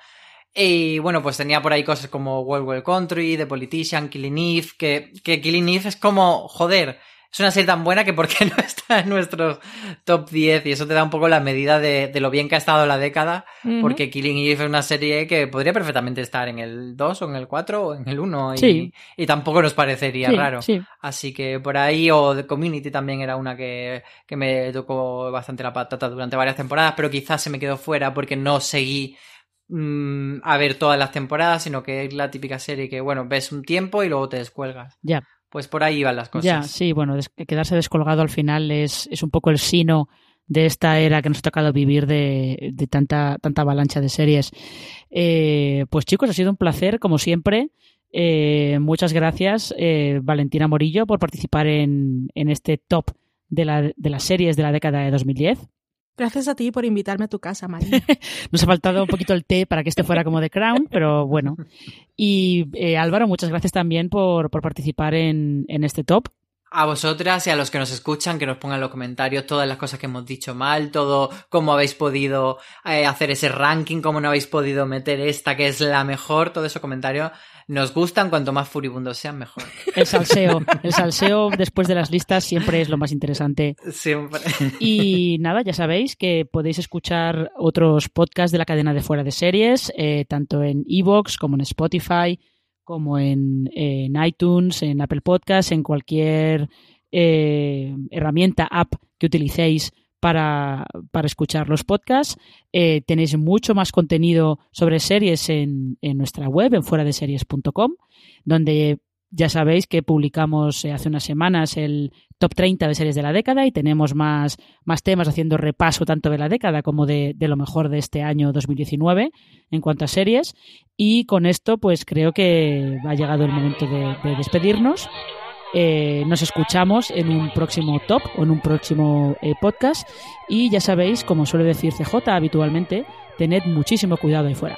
Y bueno, pues tenía por ahí cosas como World World Country, The Politician, Killing Eve, que, que Killing Eve es como, joder, es una serie tan buena que por qué <laughs> no está en nuestros top 10 y eso te da un poco la medida de, de lo bien que ha estado la década, porque Killing Eve es una serie que podría perfectamente estar en el 2 o en el 4 o en el 1 y, Sí. y tampoco nos parecería Sí, raro. sí. Así que por ahí, o The Community también era una que, que me tocó bastante la patata durante varias temporadas, pero quizás se me quedó fuera porque no seguí mm, a ver todas las temporadas, sino que es la típica serie que, bueno, ves un tiempo y luego te descuelgas. Ya. Pues por ahí van las cosas. Ya, sí, bueno, des- quedarse descolgado al final es, es un poco el sino de esta era que nos ha tocado vivir de, de tanta, tanta avalancha de series. Eh, pues chicos, ha sido un placer, como siempre. Eh, muchas gracias, eh, Valentina Morillo, por participar en, en este top de, la, de las series de la década de 2010. Gracias a ti por invitarme a tu casa, María. <laughs> Nos ha faltado un poquito el té para que este fuera como The Crown, pero bueno. Y eh, Álvaro, muchas gracias también por, por participar en, en este top. A vosotras y a los que nos escuchan, que nos pongan en los comentarios todas las cosas que hemos dicho mal, todo cómo habéis podido eh, hacer ese ranking, cómo no habéis podido meter esta que es la mejor, todo esos comentarios nos gustan, cuanto más furibundos sean, mejor. <laughs> El salseo. El salseo después de las listas siempre es lo más interesante. Siempre. Y nada, ya sabéis que podéis escuchar otros podcasts de la cadena de fuera de series, eh, tanto en Evox como en Spotify, como en, iTunes, en Apple Podcasts, en cualquier eh, herramienta, app que utilicéis para, para escuchar los podcasts. Eh, tenéis mucho más contenido sobre series en, en nuestra web, en fuera de series.com, donde ya sabéis que publicamos eh, hace unas semanas el top 30 de series de la década y tenemos más, más temas haciendo repaso tanto de la década como de, de lo mejor de este año 2019 en cuanto a series. Y con esto, pues creo que ha llegado el momento de, de despedirnos. Eh, nos escuchamos en un próximo top o en un próximo eh, podcast. Y ya sabéis, como suele decir CJ habitualmente, tened muchísimo cuidado ahí fuera.